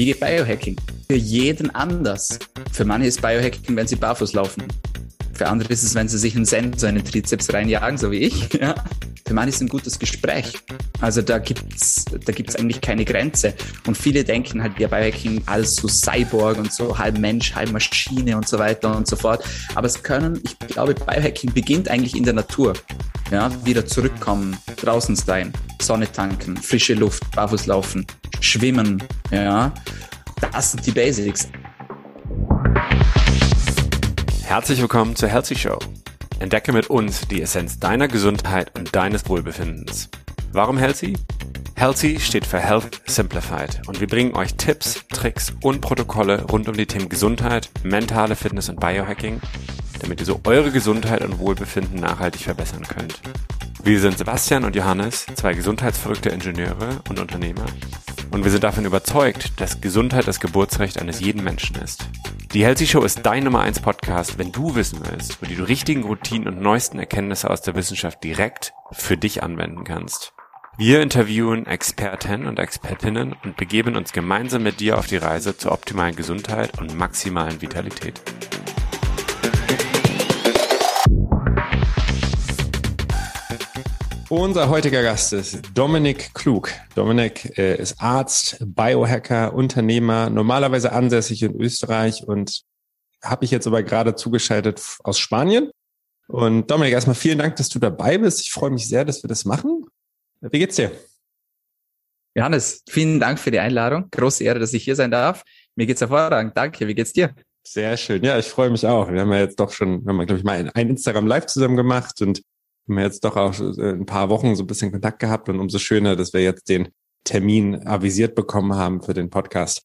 Wie geht Biohacking? Für jeden anders. Für manche ist Biohacking, wenn sie barfuß laufen. Für andere ist es, wenn sie sich einen Sensor in den Trizeps reinjagen, so wie ich. Ja. Für manche ist ein gutes Gespräch. Also da gibt's da gibt's eigentlich keine Grenze. Und viele denken halt, ja, Biohacking als so Cyborg und so halb Mensch, halb Maschine und so weiter und so fort. Aber es können, ich glaube, Biohacking beginnt eigentlich in der Natur. Ja, wieder zurückkommen, draußen sein, Sonne tanken, frische Luft, barfuß laufen, schwimmen, ja. Das sind die Basics. Herzlich willkommen zur Healthy Show. Entdecke mit uns die Essenz deiner Gesundheit und deines Wohlbefindens. Warum Healthy? Healthy steht für Health Simplified und wir bringen euch Tipps, Tricks und Protokolle rund um die Themen Gesundheit, mentale Fitness und Biohacking, damit ihr so eure Gesundheit und Wohlbefinden nachhaltig verbessern könnt. Wir sind Sebastian und Johannes, zwei gesundheitsverrückte Ingenieure und Unternehmer und wir sind davon überzeugt, dass Gesundheit das Geburtsrecht eines jeden Menschen ist. Die Healthy Show ist dein Nummer 1 Podcast, wenn du wissen willst, wo du die richtigen Routinen und neuesten Erkenntnisse aus der Wissenschaft direkt für dich anwenden kannst. Wir interviewen Experten und Expertinnen und begeben uns gemeinsam mit dir auf die Reise zur optimalen Gesundheit und maximalen Vitalität. Unser heutiger Gast ist Dominik Klug. Dominik äh, ist Arzt, Biohacker, Unternehmer, normalerweise ansässig in Österreich und habe ich jetzt aber gerade zugeschaltet aus Spanien. Und Dominik, erstmal vielen Dank, dass du dabei bist. Ich freue mich sehr, dass wir das machen. Wie geht's dir? Johannes, vielen Dank für die Einladung. Große Ehre, dass ich hier sein darf. Mir geht's hervorragend. Danke. Wie geht's dir? Sehr schön. Ja, ich freue mich auch. Wir haben ja jetzt doch schon, wir haben, glaube ich, mal ein Instagram Live zusammen gemacht und haben jetzt doch auch äh, ein paar Wochen so ein bisschen Kontakt gehabt und umso schöner, dass wir jetzt den Termin avisiert bekommen haben für den Podcast.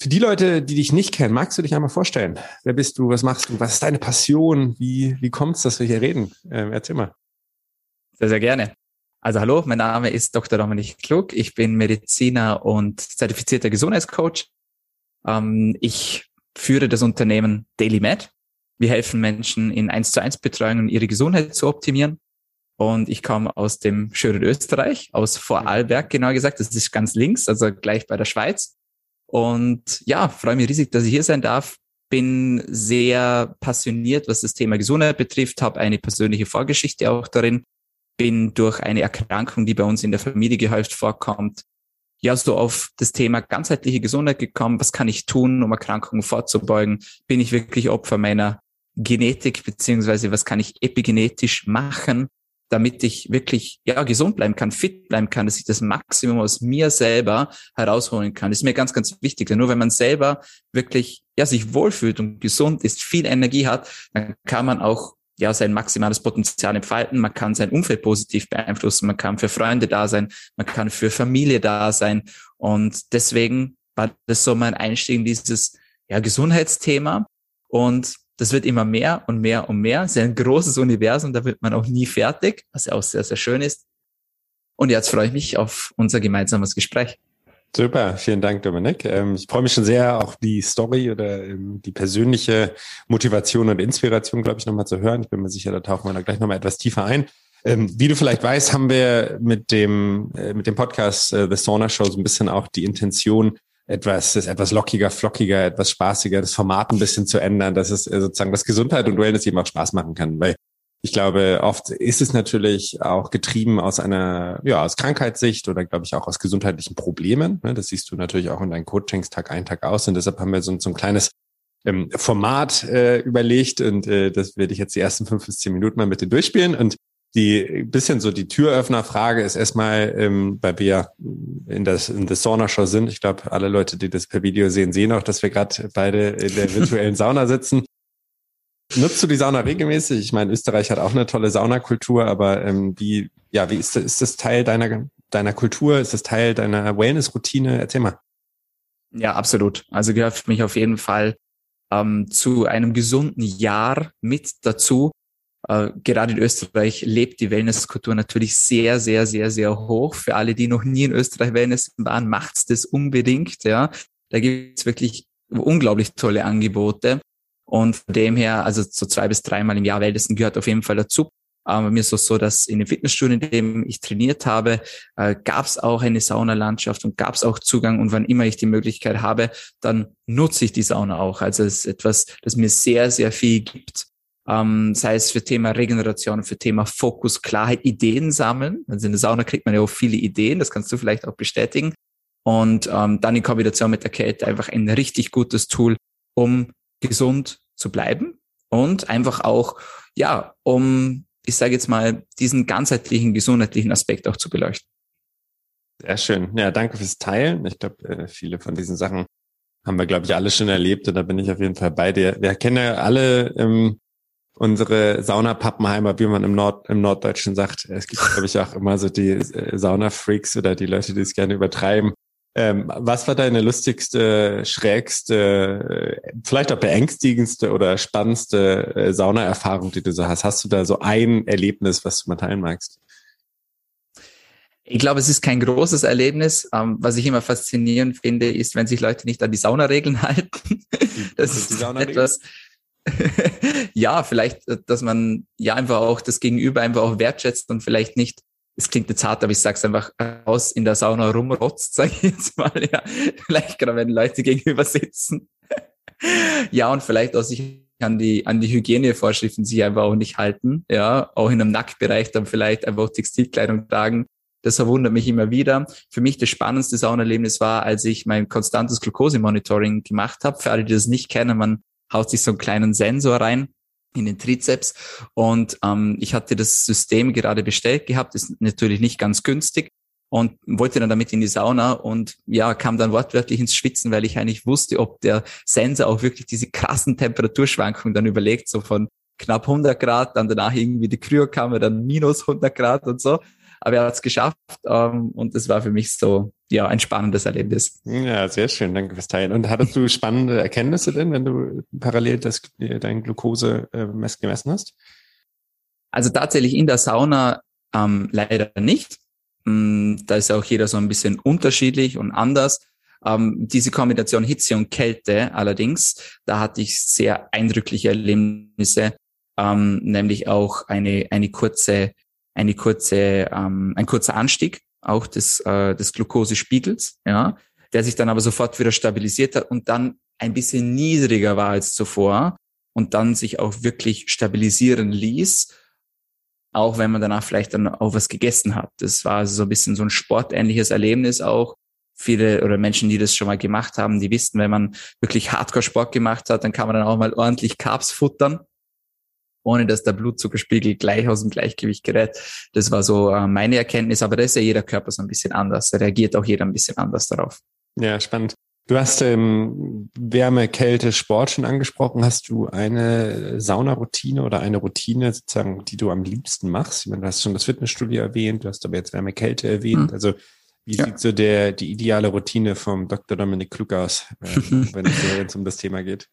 Für die Leute, die dich nicht kennen, magst du dich einmal vorstellen? Wer bist du? Was machst du? Was ist deine Passion? Wie, wie kommt es, dass wir hier reden? Ähm, erzähl mal. Sehr, sehr gerne. Also hallo, mein Name ist Dr. Dominik Klug. Ich bin Mediziner und zertifizierter Gesundheitscoach. Ähm, ich führe das Unternehmen DailyMed. Wir helfen Menschen in 1 zu 1 Betreuung, ihre Gesundheit zu optimieren. Und ich komme aus dem schönen Österreich, aus Vorarlberg genau gesagt. Das ist ganz links, also gleich bei der Schweiz. Und ja, freue mich riesig, dass ich hier sein darf. Bin sehr passioniert, was das Thema Gesundheit betrifft, habe eine persönliche Vorgeschichte auch darin. Bin durch eine Erkrankung, die bei uns in der Familie gehäuft vorkommt, ja so auf das Thema ganzheitliche Gesundheit gekommen. Was kann ich tun, um Erkrankungen vorzubeugen? Bin ich wirklich Opfer meiner Genetik, beziehungsweise was kann ich epigenetisch machen? damit ich wirklich ja gesund bleiben kann, fit bleiben kann, dass ich das Maximum aus mir selber herausholen kann. Das ist mir ganz, ganz wichtig. Denn nur wenn man selber wirklich ja sich wohlfühlt und gesund ist, viel Energie hat, dann kann man auch ja sein maximales Potenzial entfalten. Man kann sein Umfeld positiv beeinflussen. Man kann für Freunde da sein. Man kann für Familie da sein. Und deswegen war das so mein Einstieg in dieses ja, Gesundheitsthema. Und das wird immer mehr und mehr und mehr. Es ist ein großes Universum, da wird man auch nie fertig, was ja auch sehr, sehr schön ist. Und jetzt freue ich mich auf unser gemeinsames Gespräch. Super, vielen Dank, Dominik. Ähm, ich freue mich schon sehr, auch die Story oder ähm, die persönliche Motivation und Inspiration, glaube ich, nochmal zu hören. Ich bin mir sicher, da tauchen wir da gleich nochmal etwas tiefer ein. Ähm, wie du vielleicht weißt, haben wir mit dem, äh, mit dem Podcast äh, The Sauna Show so ein bisschen auch die Intention, etwas, das etwas lockiger, flockiger, etwas spaßiger, das Format ein bisschen zu ändern, dass es äh, sozusagen das Gesundheit und Wellness eben auch Spaß machen kann. Weil ich glaube, oft ist es natürlich auch getrieben aus einer, ja, aus Krankheitssicht oder glaube ich auch aus gesundheitlichen Problemen. Ne? Das siehst du natürlich auch in deinen Coachings Tag ein, Tag aus. Und deshalb haben wir so, so ein kleines ähm, Format äh, überlegt und äh, das werde ich jetzt die ersten fünf bis zehn Minuten mal mit dir durchspielen. Und die bisschen so die Türöffnerfrage ist erstmal, ähm, weil wir in das in der Sauna Show sind. Ich glaube, alle Leute, die das per Video sehen, sehen auch, dass wir gerade beide in der virtuellen Sauna sitzen. Nutzt du die Sauna regelmäßig? Ich meine, Österreich hat auch eine tolle Saunakultur, aber ähm, wie ja, wie ist ist das Teil deiner deiner Kultur? Ist das Teil deiner Wellness-Routine? Erzähl mal. Ja, absolut. Also gehört für mich auf jeden Fall ähm, zu einem gesunden Jahr mit dazu. Äh, gerade in Österreich lebt die Wellnesskultur natürlich sehr, sehr, sehr, sehr hoch. Für alle, die noch nie in Österreich Wellness waren, macht's das unbedingt. Ja, da gibt's wirklich unglaublich tolle Angebote. Und von dem her, also so zwei bis dreimal im Jahr Wellnessen gehört auf jeden Fall dazu. Aber mir ist es so, dass in dem Fitnessstudio, in dem ich trainiert habe, äh, gab es auch eine Saunalandschaft und gab es auch Zugang. Und wann immer ich die Möglichkeit habe, dann nutze ich die Sauna auch. Also es ist etwas, das mir sehr, sehr viel gibt. Ähm, sei es für Thema Regeneration, für Thema Fokus, Klarheit, Ideen sammeln. Also in der Sauna kriegt man ja auch viele Ideen, das kannst du vielleicht auch bestätigen. Und ähm, dann in Kombination mit der Kälte einfach ein richtig gutes Tool, um gesund zu bleiben und einfach auch, ja, um ich sage jetzt mal, diesen ganzheitlichen, gesundheitlichen Aspekt auch zu beleuchten. Sehr schön. Ja, danke fürs Teilen. Ich glaube, äh, viele von diesen Sachen haben wir, glaube ich, alle schon erlebt und da bin ich auf jeden Fall bei dir. Wir kennen ja alle ähm, unsere Saunapappenheimer, wie man im Nord im Norddeutschen sagt. Es gibt, glaube ich, auch immer so die äh, Sauna-Freaks oder die Leute, die es gerne übertreiben. Ähm, was war deine lustigste, schrägste, vielleicht auch beängstigendste oder spannendste äh, Saunaerfahrung, die du so hast? Hast du da so ein Erlebnis, was du mal teilen magst? Ich glaube, es ist kein großes Erlebnis. Ähm, was ich immer faszinierend finde, ist, wenn sich Leute nicht an die Saunaregeln halten. Das ist etwas. ja, vielleicht, dass man ja einfach auch das Gegenüber einfach auch wertschätzt und vielleicht nicht es klingt jetzt hart, aber ich sag's einfach aus, in der Sauna rumrotzt, sage ich jetzt mal, ja. Vielleicht gerade wenn Leute gegenüber sitzen. ja, und vielleicht auch sich an die, an die Hygienevorschriften sich einfach auch nicht halten, ja. Auch in einem Nacktbereich dann vielleicht einfach Textilkleidung tragen. Das verwundert mich immer wieder. Für mich das spannendste Saunerlebnis war, als ich mein konstantes Glukosemonitoring gemacht habe. Für alle, die das nicht kennen, man haut sich so einen kleinen Sensor rein in den Trizeps. Und ähm, ich hatte das System gerade bestellt gehabt, ist natürlich nicht ganz günstig und wollte dann damit in die Sauna und ja, kam dann wortwörtlich ins Schwitzen, weil ich eigentlich wusste, ob der Sensor auch wirklich diese krassen Temperaturschwankungen dann überlegt, so von knapp 100 Grad, dann danach irgendwie die Kryokammer, dann minus 100 Grad und so. Aber er hat es geschafft ähm, und das war für mich so ja ein spannendes Erlebnis. Ja, sehr schön, danke fürs Teilen. Und hattest du spannende Erkenntnisse denn, wenn du parallel das, dein Glucose äh, gemessen hast? Also tatsächlich in der Sauna ähm, leider nicht. Mm, da ist auch jeder so ein bisschen unterschiedlich und anders. Ähm, diese Kombination Hitze und Kälte allerdings, da hatte ich sehr eindrückliche Erlebnisse, ähm, nämlich auch eine, eine kurze eine kurze, ähm, ein kurzer Anstieg auch des, äh, des Glukosespiegels, ja, der sich dann aber sofort wieder stabilisiert hat und dann ein bisschen niedriger war als zuvor und dann sich auch wirklich stabilisieren ließ, auch wenn man danach vielleicht dann auch was gegessen hat. Das war also so ein bisschen so ein sportähnliches Erlebnis auch. Viele oder Menschen, die das schon mal gemacht haben, die wissen, wenn man wirklich Hardcore-Sport gemacht hat, dann kann man dann auch mal ordentlich Carbs futtern ohne dass der Blutzuckerspiegel gleich aus dem Gleichgewicht gerät. Das war so äh, meine Erkenntnis, aber da ist ja jeder Körper so ein bisschen anders. Da reagiert auch jeder ein bisschen anders darauf. Ja, spannend. Du hast ähm, Wärme, Kälte, Sport schon angesprochen. Hast du eine Saunaroutine oder eine Routine sozusagen, die du am liebsten machst? Ich meine, du hast schon das Fitnessstudio erwähnt, du hast aber jetzt Wärme, Kälte erwähnt. Mhm. Also wie ja. sieht so der die ideale Routine vom Dr. Dominik Klug aus, äh, wenn es um das Thema geht?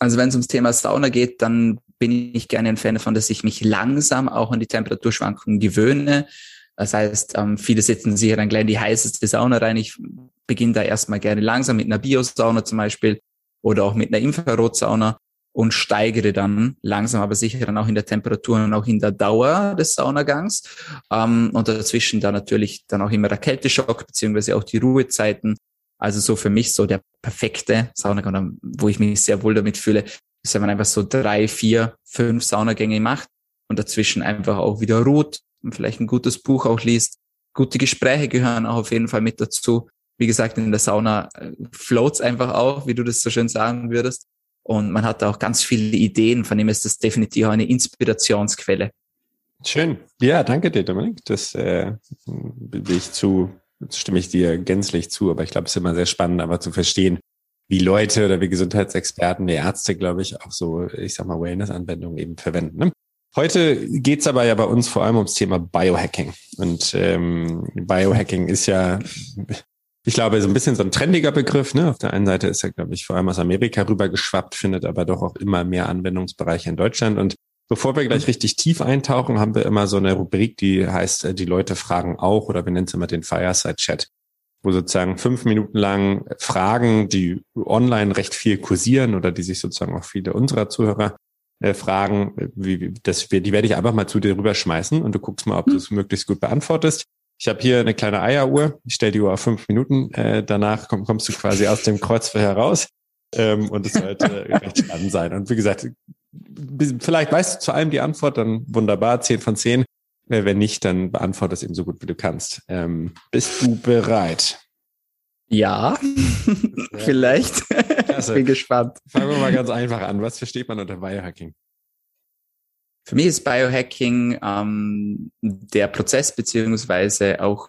Also wenn es ums Thema Sauna geht, dann bin ich gerne ein Fan davon, dass ich mich langsam auch an die Temperaturschwankungen gewöhne. Das heißt, ähm, viele setzen sich dann gleich in die heißeste Sauna rein. Ich beginne da erstmal gerne langsam mit einer Biosauna zum Beispiel oder auch mit einer Infrarotsauna und steigere dann langsam aber sicher dann auch in der Temperatur und auch in der Dauer des Saunagangs. Ähm, und dazwischen dann natürlich dann auch immer der Kälteschock beziehungsweise auch die Ruhezeiten also so für mich so der perfekte Saunagang, wo ich mich sehr wohl damit fühle, ist, wenn man einfach so drei, vier, fünf Saunagänge macht und dazwischen einfach auch wieder ruht und vielleicht ein gutes Buch auch liest. Gute Gespräche gehören auch auf jeden Fall mit dazu. Wie gesagt, in der Sauna äh, floats einfach auch, wie du das so schön sagen würdest. Und man hat auch ganz viele Ideen, von dem ist das definitiv auch eine Inspirationsquelle. Schön. Ja, danke dir, Dominik. Das äh, will ich zu stimme ich dir gänzlich zu, aber ich glaube, es ist immer sehr spannend, aber zu verstehen, wie Leute oder wie Gesundheitsexperten, wie Ärzte, glaube ich, auch so, ich sag mal, Wellness-Anwendungen eben verwenden. Ne? Heute geht's aber ja bei uns vor allem ums Thema Biohacking. Und ähm, Biohacking ist ja, ich glaube, so ein bisschen so ein trendiger Begriff. Ne? Auf der einen Seite ist er, glaube ich, vor allem aus Amerika rübergeschwappt, findet aber doch auch immer mehr Anwendungsbereiche in Deutschland. Und Bevor wir gleich richtig tief eintauchen, haben wir immer so eine Rubrik, die heißt, äh, die Leute fragen auch, oder wir nennen es immer den Fireside Chat, wo sozusagen fünf Minuten lang Fragen, die online recht viel kursieren oder die sich sozusagen auch viele unserer Zuhörer äh, Fragen, wie, das, die werde ich einfach mal zu dir rüberschmeißen und du guckst mal, ob du es möglichst gut beantwortest. Ich habe hier eine kleine Eieruhr. Ich stelle die Uhr auf fünf Minuten. Äh, danach komm, kommst du quasi aus dem Kreuzverhör heraus. Ähm, und es sollte recht spannend sein. Und wie gesagt, vielleicht weißt du zu allem die Antwort, dann wunderbar, zehn von zehn. Äh, wenn nicht, dann beantworte es eben so gut, wie du kannst. Ähm, bist du bereit? Ja, ja. vielleicht. Klasse. Bin gespannt. Fangen wir mal ganz einfach an. Was versteht man unter Biohacking? Für mich ist Biohacking ähm, der Prozess beziehungsweise auch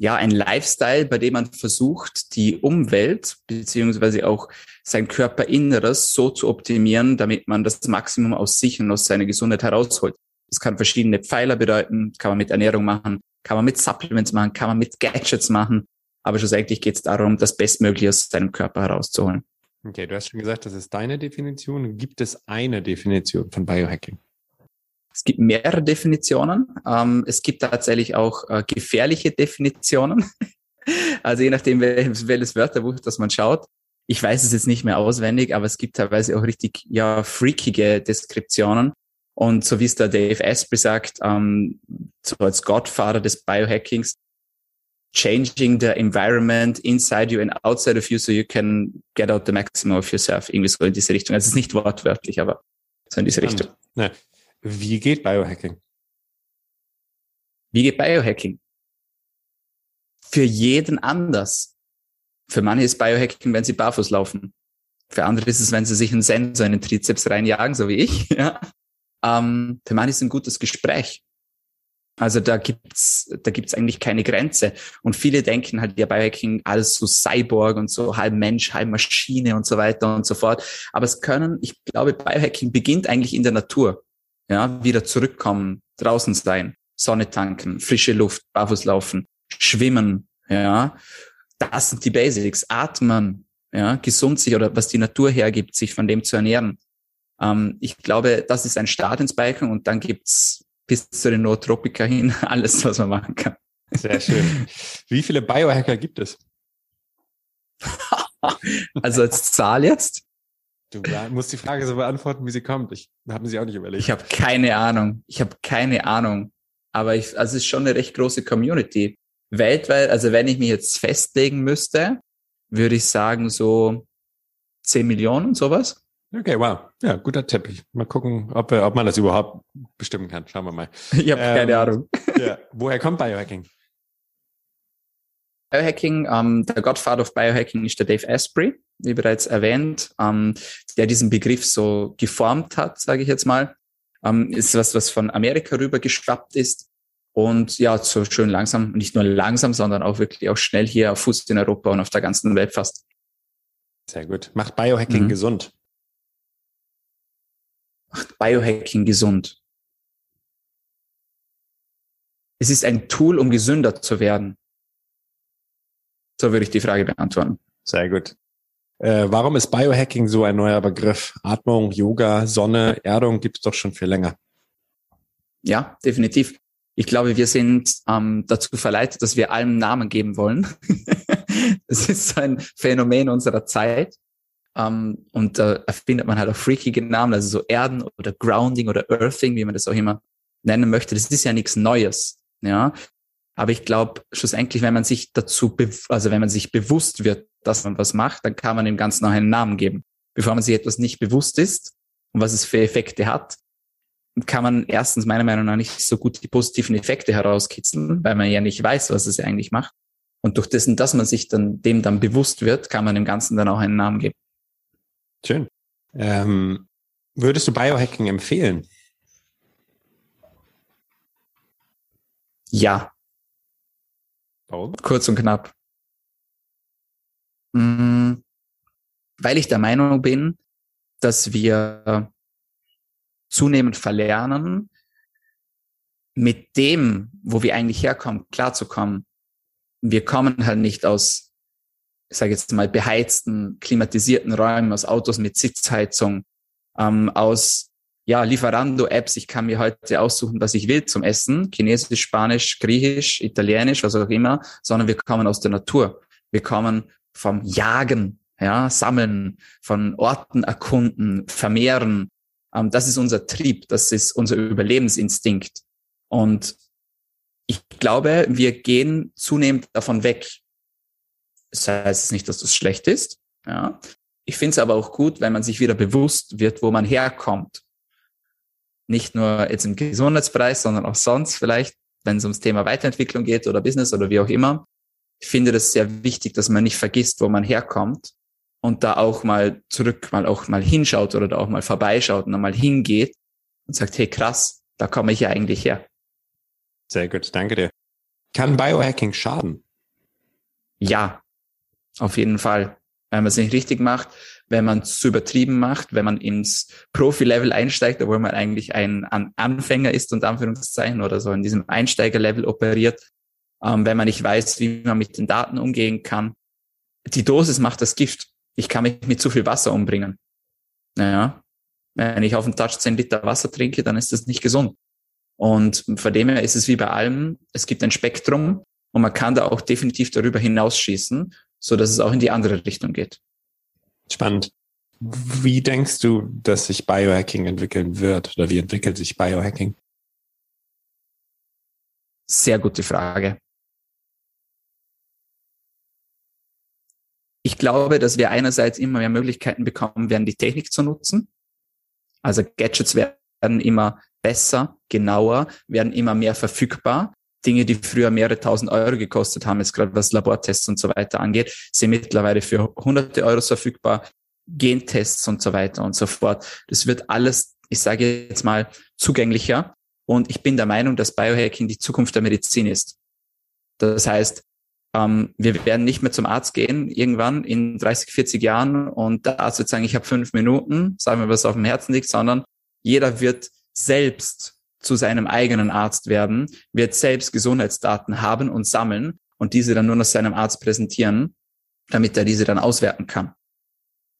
ja ein Lifestyle, bei dem man versucht, die Umwelt beziehungsweise auch sein Körperinneres so zu optimieren, damit man das Maximum aus sich und aus seiner Gesundheit herausholt. Das kann verschiedene Pfeiler bedeuten, kann man mit Ernährung machen, kann man mit Supplements machen, kann man mit Gadgets machen. Aber schlussendlich geht es darum, das Bestmögliche aus seinem Körper herauszuholen. Okay, du hast schon gesagt, das ist deine Definition. Gibt es eine Definition von Biohacking? Es gibt mehrere Definitionen. Ähm, es gibt tatsächlich auch äh, gefährliche Definitionen. also je nachdem, welches, welches Wörterbuch das man schaut. Ich weiß es jetzt nicht mehr auswendig, aber es gibt teilweise auch richtig ja freakige Deskriptionen. Und so wie es der Dave Asprey sagt, ähm, so als Godfather des Biohackings, changing the environment inside you and outside of you so you can get out the maximum of yourself. Irgendwie so in diese Richtung. Also es ist nicht wortwörtlich, aber so in diese Richtung. Ja. Wie geht Biohacking? Wie geht Biohacking? Für jeden anders. Für manche ist Biohacking, wenn sie barfuß laufen. Für andere ist es, wenn sie sich einen Sensor in den Trizeps reinjagen, so wie ich. Ja. Ähm, für manche ist ein gutes Gespräch. Also da gibt's, da gibt's eigentlich keine Grenze. Und viele denken halt, ja, Biohacking, alles so Cyborg und so, halb Mensch, halb Maschine und so weiter und so fort. Aber es können, ich glaube, Biohacking beginnt eigentlich in der Natur. Ja, wieder zurückkommen, draußen sein, Sonne tanken, frische Luft, barfuß laufen, schwimmen, ja. Das sind die Basics. Atmen, ja, gesund sich oder was die Natur hergibt, sich von dem zu ernähren. Ähm, ich glaube, das ist ein Start ins Biken und dann gibt's bis zu den Nootropika hin alles, was man machen kann. Sehr schön. Wie viele Biohacker gibt es? also als Zahl jetzt? Du musst die Frage so beantworten, wie sie kommt. Ich habe sie auch nicht überlegt. Ich habe keine Ahnung. Ich habe keine Ahnung. Aber ich, also es ist schon eine recht große Community. Weltweit, also wenn ich mich jetzt festlegen müsste, würde ich sagen so 10 Millionen, sowas. Okay, wow. Ja, guter Teppich. Mal gucken, ob, ob man das überhaupt bestimmen kann. Schauen wir mal. Ich habe ähm, keine Ahnung. Ja. Woher kommt Biohacking? Biohacking, ähm, der Godfather of Biohacking ist der Dave Asprey, wie bereits erwähnt, ähm, der diesen Begriff so geformt hat, sage ich jetzt mal. Ähm, ist was, was von Amerika rüber geschwappt ist und ja, so schön langsam, nicht nur langsam, sondern auch wirklich auch schnell hier auf Fuß in Europa und auf der ganzen Welt fast. Sehr gut. Macht Biohacking mhm. gesund? Macht Biohacking gesund? Es ist ein Tool, um gesünder zu werden. So würde ich die Frage beantworten. Sehr gut. Äh, warum ist Biohacking so ein neuer Begriff? Atmung, Yoga, Sonne, Erdung gibt es doch schon viel länger. Ja, definitiv. Ich glaube, wir sind ähm, dazu verleitet, dass wir allem Namen geben wollen. das ist ein Phänomen unserer Zeit. Ähm, und da erfindet man halt auch freakige Namen, also so Erden oder Grounding oder Earthing, wie man das auch immer nennen möchte. Das ist ja nichts Neues, ja. Aber ich glaube, schlussendlich, wenn man sich dazu, also wenn man sich bewusst wird, dass man was macht, dann kann man dem Ganzen auch einen Namen geben. Bevor man sich etwas nicht bewusst ist und was es für Effekte hat, kann man erstens meiner Meinung nach nicht so gut die positiven Effekte herauskitzeln, weil man ja nicht weiß, was es eigentlich macht. Und durch dessen, dass man sich dann dem dann bewusst wird, kann man dem Ganzen dann auch einen Namen geben. Schön. Ähm, würdest du Biohacking empfehlen? Ja. Warum? Kurz und knapp. Mhm. Weil ich der Meinung bin, dass wir zunehmend verlernen, mit dem, wo wir eigentlich herkommen, klarzukommen. Wir kommen halt nicht aus ich sage jetzt mal, beheizten, klimatisierten Räumen, aus Autos mit Sitzheizung, ähm, aus ja, Lieferando-Apps. Ich kann mir heute aussuchen, was ich will zum Essen. Chinesisch, Spanisch, Griechisch, Italienisch, was auch immer, sondern wir kommen aus der Natur. Wir kommen vom Jagen, ja, Sammeln, von Orten erkunden, vermehren. Ähm, das ist unser Trieb, das ist unser Überlebensinstinkt. Und ich glaube, wir gehen zunehmend davon weg. Das heißt nicht, dass das schlecht ist. Ja. Ich finde es aber auch gut, wenn man sich wieder bewusst wird, wo man herkommt. Nicht nur jetzt im Gesundheitsbereich, sondern auch sonst vielleicht, wenn es ums Thema Weiterentwicklung geht oder Business oder wie auch immer. Ich finde das sehr wichtig, dass man nicht vergisst, wo man herkommt und da auch mal zurück, mal auch mal hinschaut oder da auch mal vorbeischaut und dann mal hingeht und sagt, hey krass, da komme ich ja eigentlich her. Sehr gut, danke dir. Kann Biohacking schaden? Ja, auf jeden Fall. Wenn man es nicht richtig macht, wenn man es zu übertrieben macht, wenn man ins Profi-Level einsteigt, obwohl man eigentlich ein Anfänger ist und Anführungszeichen oder so in diesem Einsteiger-Level operiert, ähm, wenn man nicht weiß, wie man mit den Daten umgehen kann. Die Dosis macht das Gift. Ich kann mich mit zu viel Wasser umbringen. Naja, wenn ich auf den Touch 10 Liter Wasser trinke, dann ist das nicht gesund. Und von dem her ist es wie bei allem, es gibt ein Spektrum und man kann da auch definitiv darüber hinausschießen, so dass es auch in die andere Richtung geht. Spannend. Wie denkst du, dass sich Biohacking entwickeln wird oder wie entwickelt sich Biohacking? Sehr gute Frage. Ich glaube, dass wir einerseits immer mehr Möglichkeiten bekommen werden, die Technik zu nutzen. Also Gadgets werden immer besser, genauer, werden immer mehr verfügbar. Dinge, die früher mehrere tausend Euro gekostet haben, jetzt gerade was Labortests und so weiter angeht, sind mittlerweile für hunderte Euro verfügbar. Gentests und so weiter und so fort. Das wird alles, ich sage jetzt mal, zugänglicher. Und ich bin der Meinung, dass Biohacking die Zukunft der Medizin ist. Das heißt, ähm, wir werden nicht mehr zum Arzt gehen irgendwann in 30, 40 Jahren und der Arzt wird sagen, ich habe fünf Minuten, sagen wir, was auf dem Herzen liegt, sondern jeder wird selbst zu seinem eigenen Arzt werden, wird selbst Gesundheitsdaten haben und sammeln und diese dann nur noch seinem Arzt präsentieren, damit er diese dann auswerten kann.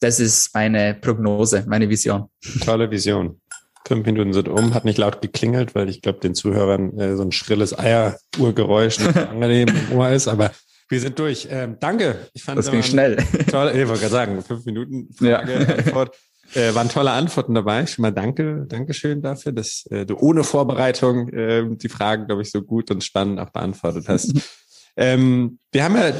Das ist meine Prognose, meine Vision. Tolle Vision. Fünf Minuten sind um, hat nicht laut geklingelt, weil ich glaube, den Zuhörern äh, so ein schrilles Eieruhrgeräusch nicht angenehm im Ohr ist, aber wir sind durch. Ähm, danke. Ich fand das ging schnell. Toll, ich wollte gerade sagen, fünf Minuten Frage, ja. Antwort. Äh, waren tolle Antworten dabei. Schon mal danke, Dankeschön dafür, dass äh, du ohne Vorbereitung äh, die Fragen, glaube ich, so gut und spannend auch beantwortet hast. ähm, wir haben ja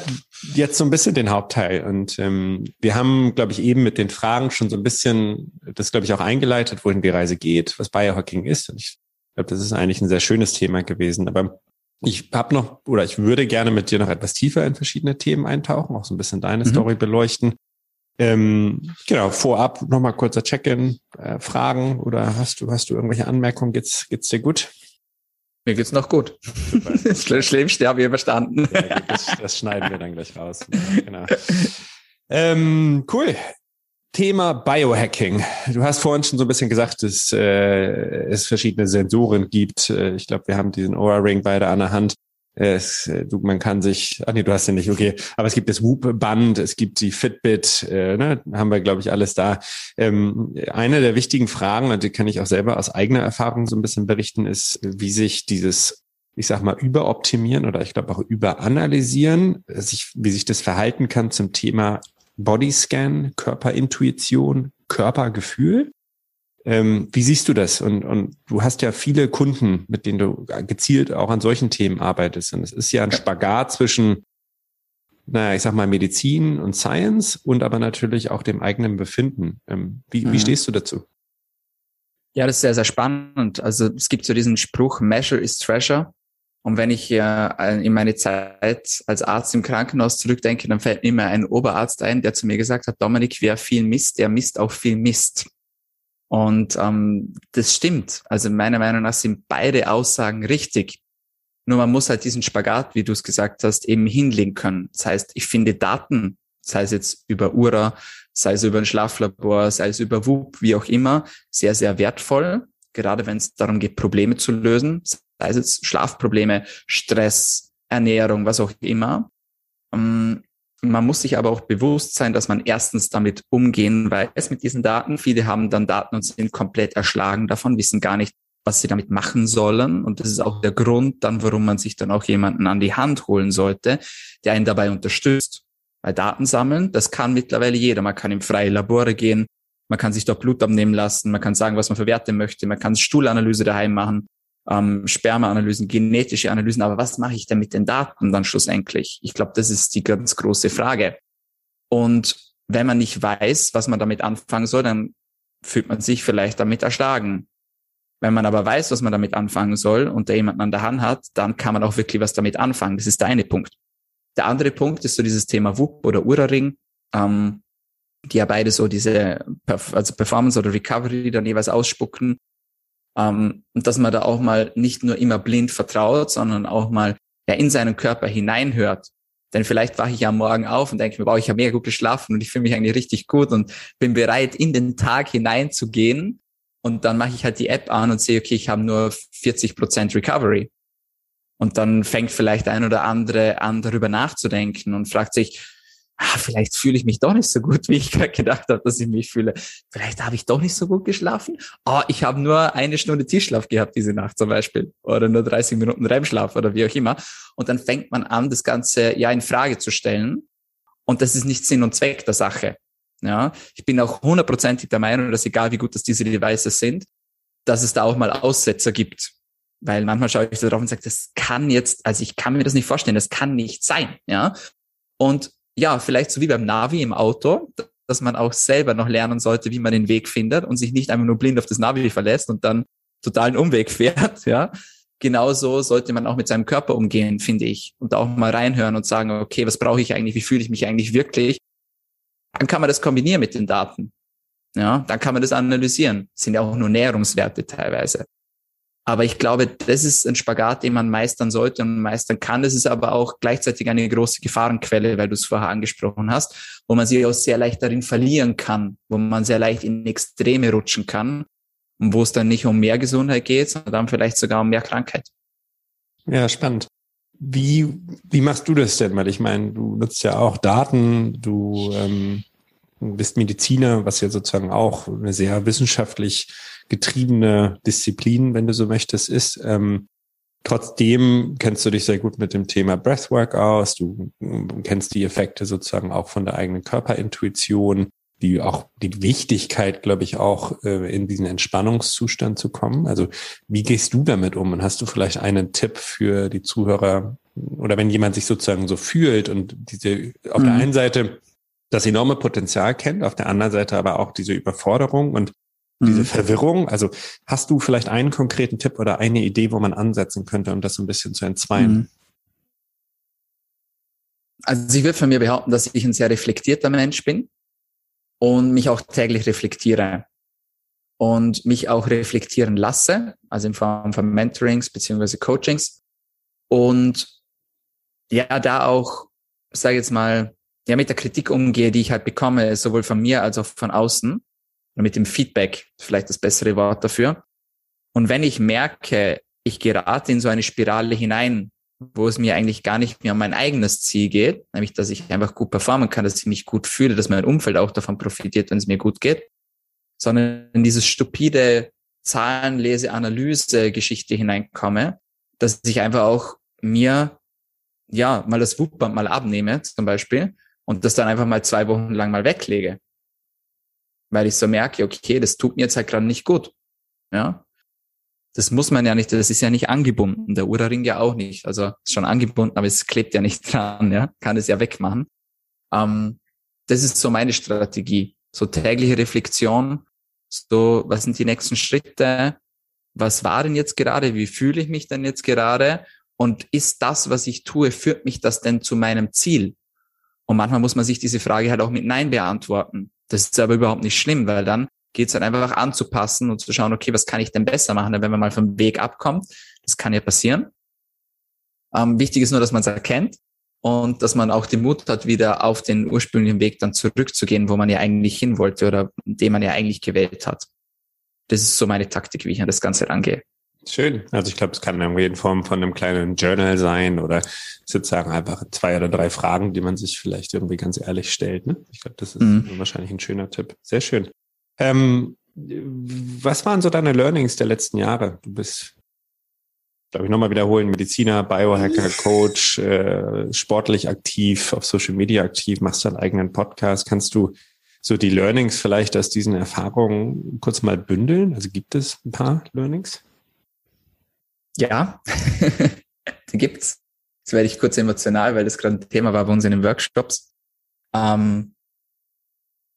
jetzt so ein bisschen den Hauptteil und ähm, wir haben, glaube ich, eben mit den Fragen schon so ein bisschen das, glaube ich, auch eingeleitet, wohin die Reise geht, was Biohacking ist. Und ich glaube, das ist eigentlich ein sehr schönes Thema gewesen. Aber ich habe noch oder ich würde gerne mit dir noch etwas tiefer in verschiedene Themen eintauchen, auch so ein bisschen deine mhm. Story beleuchten. Ähm, genau, vorab nochmal kurzer Check-in, äh, Fragen oder hast du, hast du irgendwelche Anmerkungen? Geht's, geht's dir gut? Mir geht's noch gut. Schlimmste habe ich überstanden. Ja, das, das, schneiden wir dann gleich raus. Genau. Ähm, cool. Thema Biohacking. Du hast vorhin schon so ein bisschen gesagt, dass äh, es verschiedene Sensoren gibt. Äh, ich glaube, wir haben diesen Aura Ring beide an der Hand. Es, äh, du, man kann sich, ach nee, du hast den nicht, okay. Aber es gibt das Whoop-Band, es gibt die Fitbit, äh, ne, haben wir, glaube ich, alles da. Ähm, eine der wichtigen Fragen, und die kann ich auch selber aus eigener Erfahrung so ein bisschen berichten, ist, wie sich dieses, ich sag mal, überoptimieren oder ich glaube auch überanalysieren, sich, wie sich das verhalten kann zum Thema Bodyscan, Körperintuition, Körpergefühl. Ähm, wie siehst du das? Und, und du hast ja viele Kunden, mit denen du gezielt auch an solchen Themen arbeitest. Und es ist ja ein Spagat zwischen, naja, ich sag mal Medizin und Science und aber natürlich auch dem eigenen Befinden. Ähm, wie, mhm. wie stehst du dazu? Ja, das ist sehr, sehr spannend. Also es gibt so diesen Spruch, Measure is Treasure. Und wenn ich äh, in meine Zeit als Arzt im Krankenhaus zurückdenke, dann fällt mir immer ein Oberarzt ein, der zu mir gesagt hat, Dominik, wer viel misst, der misst auch viel Mist. Und ähm, das stimmt. Also meiner Meinung nach sind beide Aussagen richtig. Nur man muss halt diesen Spagat, wie du es gesagt hast, eben hinlegen können. Das heißt, ich finde Daten, sei es jetzt über Ura, sei es über ein Schlaflabor, sei es über WUP, wie auch immer, sehr, sehr wertvoll. Gerade wenn es darum geht, Probleme zu lösen, sei es jetzt Schlafprobleme, Stress, Ernährung, was auch immer. Ähm, man muss sich aber auch bewusst sein, dass man erstens damit umgehen weiß mit diesen Daten. Viele haben dann Daten und sind komplett erschlagen davon, wissen gar nicht, was sie damit machen sollen. Und das ist auch der Grund dann, warum man sich dann auch jemanden an die Hand holen sollte, der einen dabei unterstützt. Bei Datensammeln, das kann mittlerweile jeder. Man kann in freie Labore gehen, Man kann sich dort Blut abnehmen lassen, man kann sagen, was man für Werte möchte, man kann Stuhlanalyse daheim machen, ähm, Spermaanalysen, genetische Analysen. Aber was mache ich denn mit den Daten dann schlussendlich? Ich glaube, das ist die ganz große Frage. Und wenn man nicht weiß, was man damit anfangen soll, dann fühlt man sich vielleicht damit erschlagen. Wenn man aber weiß, was man damit anfangen soll und der jemanden an der Hand hat, dann kann man auch wirklich was damit anfangen. Das ist der eine Punkt. Der andere Punkt ist so dieses Thema WUP oder Ura-Ring, ähm, die ja beide so diese also Performance oder Recovery dann jeweils ausspucken. Ähm, und dass man da auch mal nicht nur immer blind vertraut, sondern auch mal ja in seinen Körper hineinhört. Denn vielleicht wache ich am Morgen auf und denke mir, wow, ich habe mega gut geschlafen und ich fühle mich eigentlich richtig gut und bin bereit, in den Tag hineinzugehen und dann mache ich halt die App an und sehe, okay, ich habe nur 40 Prozent Recovery. Und dann fängt vielleicht ein oder andere an, darüber nachzudenken und fragt sich, ah, vielleicht fühle ich mich doch nicht so gut, wie ich gerade gedacht habe, dass ich mich fühle. Vielleicht habe ich doch nicht so gut geschlafen. Oh, ich habe nur eine Stunde Tischschlaf gehabt diese Nacht zum Beispiel. Oder nur 30 Minuten REM-Schlaf oder wie auch immer. Und dann fängt man an, das Ganze ja in Frage zu stellen. Und das ist nicht Sinn und Zweck der Sache. Ja, ich bin auch hundertprozentig der Meinung, dass egal wie gut das diese Devices sind, dass es da auch mal Aussetzer gibt. Weil manchmal schaue ich so drauf und sage, das kann jetzt, also ich kann mir das nicht vorstellen, das kann nicht sein. Ja. Und ja, vielleicht so wie beim Navi im Auto, dass man auch selber noch lernen sollte, wie man den Weg findet und sich nicht einfach nur blind auf das Navi verlässt und dann totalen Umweg fährt, ja. Genauso sollte man auch mit seinem Körper umgehen, finde ich. Und auch mal reinhören und sagen, okay, was brauche ich eigentlich? Wie fühle ich mich eigentlich wirklich? Dann kann man das kombinieren mit den Daten. Ja, dann kann man das analysieren. Das sind ja auch nur Näherungswerte teilweise. Aber ich glaube, das ist ein Spagat, den man meistern sollte und meistern kann. Das ist aber auch gleichzeitig eine große Gefahrenquelle, weil du es vorher angesprochen hast, wo man sich auch sehr leicht darin verlieren kann, wo man sehr leicht in Extreme rutschen kann und wo es dann nicht um mehr Gesundheit geht, sondern dann vielleicht sogar um mehr Krankheit. Ja, spannend. Wie, wie machst du das denn? Weil ich meine, du nutzt ja auch Daten, du ähm, bist Mediziner, was ja sozusagen auch eine sehr wissenschaftlich getriebene Disziplin, wenn du so möchtest, ist. Ähm, trotzdem kennst du dich sehr gut mit dem Thema Breathwork aus. Du kennst die Effekte sozusagen auch von der eigenen Körperintuition, die auch die Wichtigkeit, glaube ich, auch äh, in diesen Entspannungszustand zu kommen. Also wie gehst du damit um? Und hast du vielleicht einen Tipp für die Zuhörer oder wenn jemand sich sozusagen so fühlt und diese auf mhm. der einen Seite das enorme Potenzial kennt, auf der anderen Seite aber auch diese Überforderung und diese mhm. Verwirrung. Also hast du vielleicht einen konkreten Tipp oder eine Idee, wo man ansetzen könnte, um das so ein bisschen zu entzweien? Mhm. Also ich würde von mir behaupten, dass ich ein sehr reflektierter Mensch bin und mich auch täglich reflektiere und mich auch reflektieren lasse, also in Form von Mentorings beziehungsweise Coachings und ja, da auch, sage jetzt mal, ja, mit der Kritik umgehe, die ich halt bekomme, sowohl von mir als auch von außen, oder mit dem Feedback, vielleicht das bessere Wort dafür. Und wenn ich merke, ich gerate in so eine Spirale hinein, wo es mir eigentlich gar nicht mehr um mein eigenes Ziel geht, nämlich dass ich einfach gut performen kann, dass ich mich gut fühle, dass mein Umfeld auch davon profitiert, wenn es mir gut geht, sondern in dieses stupide Zahlenlese, Analyse Geschichte hineinkomme, dass ich einfach auch mir ja mal das Wutband mal abnehme zum Beispiel und das dann einfach mal zwei Wochen lang mal weglege weil ich so merke, okay, das tut mir jetzt halt gerade nicht gut. Ja. Das muss man ja nicht, das ist ja nicht angebunden, der Ura-Ring ja auch nicht. Also ist schon angebunden, aber es klebt ja nicht dran, ja. Kann es ja wegmachen. Ähm, das ist so meine Strategie. So tägliche Reflexion, so, was sind die nächsten Schritte? Was war denn jetzt gerade? Wie fühle ich mich denn jetzt gerade? Und ist das, was ich tue, führt mich das denn zu meinem Ziel? Und manchmal muss man sich diese Frage halt auch mit Nein beantworten. Das ist aber überhaupt nicht schlimm, weil dann geht es halt einfach anzupassen und zu schauen, okay, was kann ich denn besser machen, wenn man mal vom Weg abkommt. Das kann ja passieren. Ähm, wichtig ist nur, dass man es erkennt und dass man auch den Mut hat, wieder auf den ursprünglichen Weg dann zurückzugehen, wo man ja eigentlich hin wollte oder den man ja eigentlich gewählt hat. Das ist so meine Taktik, wie ich an das Ganze rangehe. Schön. Also ich glaube, es kann in jeden Form von einem kleinen Journal sein oder sozusagen einfach zwei oder drei Fragen, die man sich vielleicht irgendwie ganz ehrlich stellt. Ne? Ich glaube, das ist mhm. wahrscheinlich ein schöner Tipp. Sehr schön. Ähm, was waren so deine Learnings der letzten Jahre? Du bist, glaube ich, nochmal wiederholen, Mediziner, Biohacker, Coach, äh, sportlich aktiv, auf Social Media aktiv, machst deinen eigenen Podcast. Kannst du so die Learnings vielleicht aus diesen Erfahrungen kurz mal bündeln? Also gibt es ein paar Learnings? Ja, die gibt's. Jetzt werde ich kurz emotional, weil das gerade ein Thema war bei uns in den Workshops. Ähm,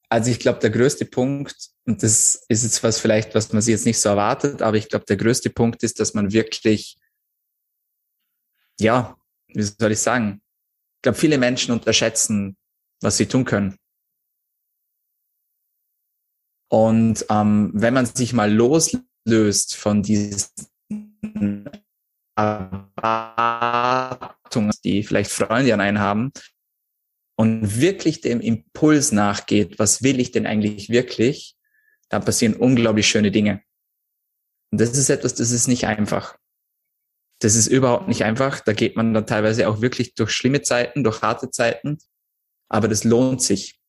also ich glaube, der größte Punkt, und das ist jetzt was vielleicht, was man sich jetzt nicht so erwartet, aber ich glaube, der größte Punkt ist, dass man wirklich, ja, wie soll ich sagen, ich glaube, viele Menschen unterschätzen, was sie tun können. Und ähm, wenn man sich mal loslöst von diesen Erwartungen, die vielleicht Freunde an einen haben, und wirklich dem Impuls nachgeht, was will ich denn eigentlich wirklich, dann passieren unglaublich schöne Dinge. Und das ist etwas, das ist nicht einfach. Das ist überhaupt nicht einfach. Da geht man dann teilweise auch wirklich durch schlimme Zeiten, durch harte Zeiten. Aber das lohnt sich.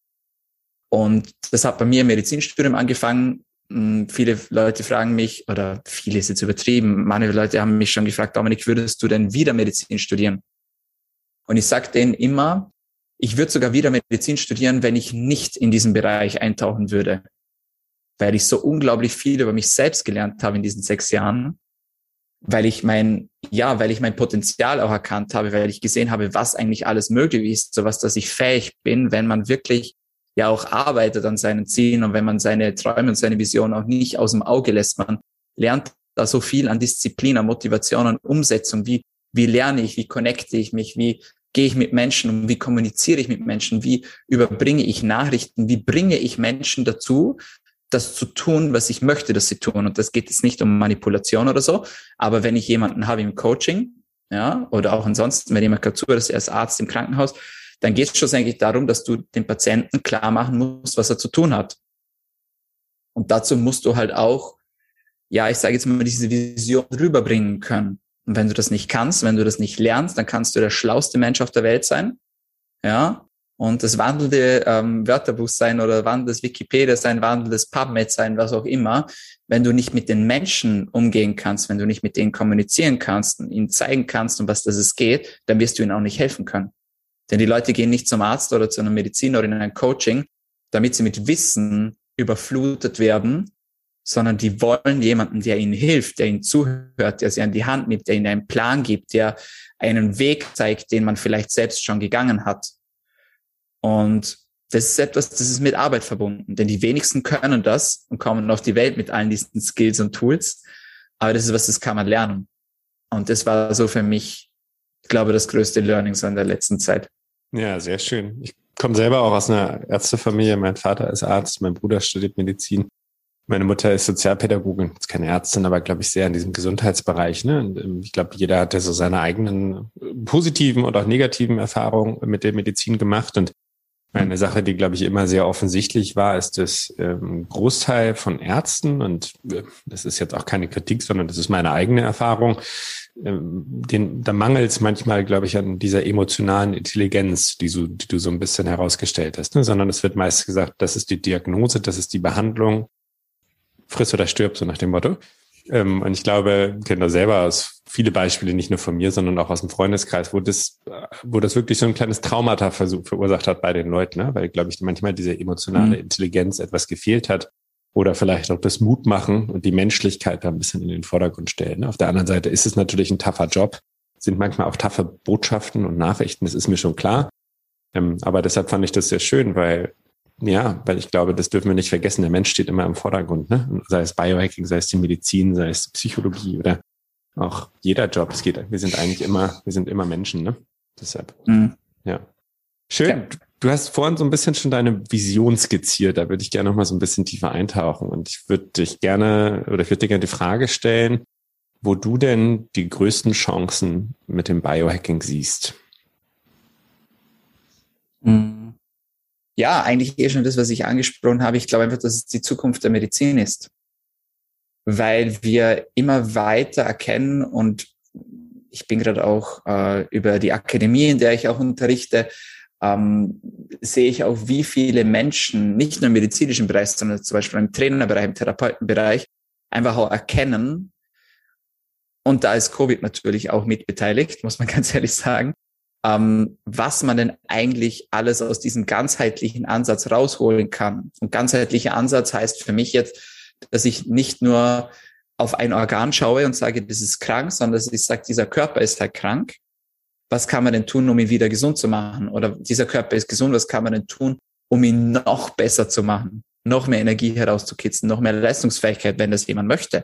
Und das hat bei mir im Medizinstudium angefangen. Hm, viele Leute fragen mich, oder viele ist jetzt übertrieben, manche Leute haben mich schon gefragt, Dominik, würdest du denn wieder Medizin studieren? Und ich sage denen immer, ich würde sogar wieder Medizin studieren, wenn ich nicht in diesen Bereich eintauchen würde, weil ich so unglaublich viel über mich selbst gelernt habe in diesen sechs Jahren, weil ich mein, ja, weil ich mein Potenzial auch erkannt habe, weil ich gesehen habe, was eigentlich alles möglich ist, so was, dass ich fähig bin, wenn man wirklich ja auch arbeitet an seinen Zielen. Und wenn man seine Träume und seine Vision auch nicht aus dem Auge lässt, man lernt da so viel an Disziplin, an Motivation, an Umsetzung, wie, wie lerne ich, wie connecte ich mich, wie gehe ich mit Menschen um, wie kommuniziere ich mit Menschen, wie überbringe ich Nachrichten, wie bringe ich Menschen dazu, das zu tun, was ich möchte, dass sie tun. Und das geht jetzt nicht um Manipulation oder so, aber wenn ich jemanden habe im Coaching, ja, oder auch ansonsten, wenn jemand gerade zuhört, er ist Arzt im Krankenhaus, dann geht es schlussendlich darum, dass du dem Patienten klar machen musst, was er zu tun hat. Und dazu musst du halt auch, ja, ich sage jetzt mal, diese Vision rüberbringen können. Und wenn du das nicht kannst, wenn du das nicht lernst, dann kannst du der schlauste Mensch auf der Welt sein. Ja. Und das wandelnde ähm, Wörterbuch sein oder wandelndes Wikipedia sein, wandelndes PubMed sein, was auch immer. Wenn du nicht mit den Menschen umgehen kannst, wenn du nicht mit denen kommunizieren kannst und ihnen zeigen kannst, um was das es geht, dann wirst du ihnen auch nicht helfen können. Denn die Leute gehen nicht zum Arzt oder zu einer Mediziner oder in ein Coaching, damit sie mit Wissen überflutet werden, sondern die wollen jemanden, der ihnen hilft, der ihnen zuhört, der sie an die Hand nimmt, der ihnen einen Plan gibt, der einen Weg zeigt, den man vielleicht selbst schon gegangen hat. Und das ist etwas, das ist mit Arbeit verbunden, denn die wenigsten können das und kommen auf die Welt mit allen diesen Skills und Tools. Aber das ist was, das kann man lernen. Und das war so für mich, ich glaube, das größte Learning so in der letzten Zeit. Ja, sehr schön. Ich komme selber auch aus einer Ärztefamilie. Mein Vater ist Arzt, mein Bruder studiert Medizin. Meine Mutter ist Sozialpädagogin, ist keine Ärztin, aber glaube ich sehr in diesem Gesundheitsbereich. Ne? Und ähm, ich glaube, jeder hat ja so seine eigenen äh, positiven und auch negativen Erfahrungen mit der Medizin gemacht. Und eine Sache, die, glaube ich, immer sehr offensichtlich war, ist, dass ähm, Großteil von Ärzten, und äh, das ist jetzt auch keine Kritik, sondern das ist meine eigene Erfahrung, den, da mangelt es manchmal, glaube ich, an dieser emotionalen Intelligenz, die, so, die du so ein bisschen herausgestellt hast, ne? sondern es wird meist gesagt, das ist die Diagnose, das ist die Behandlung, friss oder stirb, so nach dem Motto. Ähm, und ich glaube, ich kenne da selber aus viele Beispiele, nicht nur von mir, sondern auch aus dem Freundeskreis, wo das, wo das wirklich so ein kleines Traumata verursacht hat bei den Leuten, ne? weil, glaube ich, manchmal diese emotionale mhm. Intelligenz etwas gefehlt hat oder vielleicht auch das Mutmachen und die Menschlichkeit da ein bisschen in den Vordergrund stellen. Ne? Auf der anderen Seite ist es natürlich ein tougher Job, sind manchmal auch taffe Botschaften und Nachrichten, das ist mir schon klar. Ähm, aber deshalb fand ich das sehr schön, weil ja, weil ich glaube, das dürfen wir nicht vergessen. Der Mensch steht immer im Vordergrund, ne? Sei es Biohacking, sei es die Medizin, sei es Psychologie oder auch jeder Job. Es geht, wir sind eigentlich immer, wir sind immer Menschen, ne? Deshalb. Mhm. Ja. Schön. Ja. Du hast vorhin so ein bisschen schon deine Vision skizziert. Da würde ich gerne noch mal so ein bisschen tiefer eintauchen. Und ich würde dich gerne, oder ich würde dir gerne die Frage stellen, wo du denn die größten Chancen mit dem Biohacking siehst. Mhm ja, eigentlich eh schon das, was ich angesprochen habe. Ich glaube einfach, dass es die Zukunft der Medizin ist. Weil wir immer weiter erkennen und ich bin gerade auch äh, über die Akademie, in der ich auch unterrichte, ähm, sehe ich auch, wie viele Menschen, nicht nur im medizinischen Bereich, sondern zum Beispiel im Trainerbereich, im Therapeutenbereich, einfach auch erkennen, und da ist Covid natürlich auch mit beteiligt, muss man ganz ehrlich sagen, ähm, was man denn eigentlich alles aus diesem ganzheitlichen Ansatz rausholen kann. Und ganzheitlicher Ansatz heißt für mich jetzt, dass ich nicht nur auf ein Organ schaue und sage, das ist krank, sondern dass ich sage, dieser Körper ist halt krank. Was kann man denn tun, um ihn wieder gesund zu machen? Oder dieser Körper ist gesund, was kann man denn tun, um ihn noch besser zu machen? Noch mehr Energie herauszukitzeln, noch mehr Leistungsfähigkeit, wenn das jemand möchte.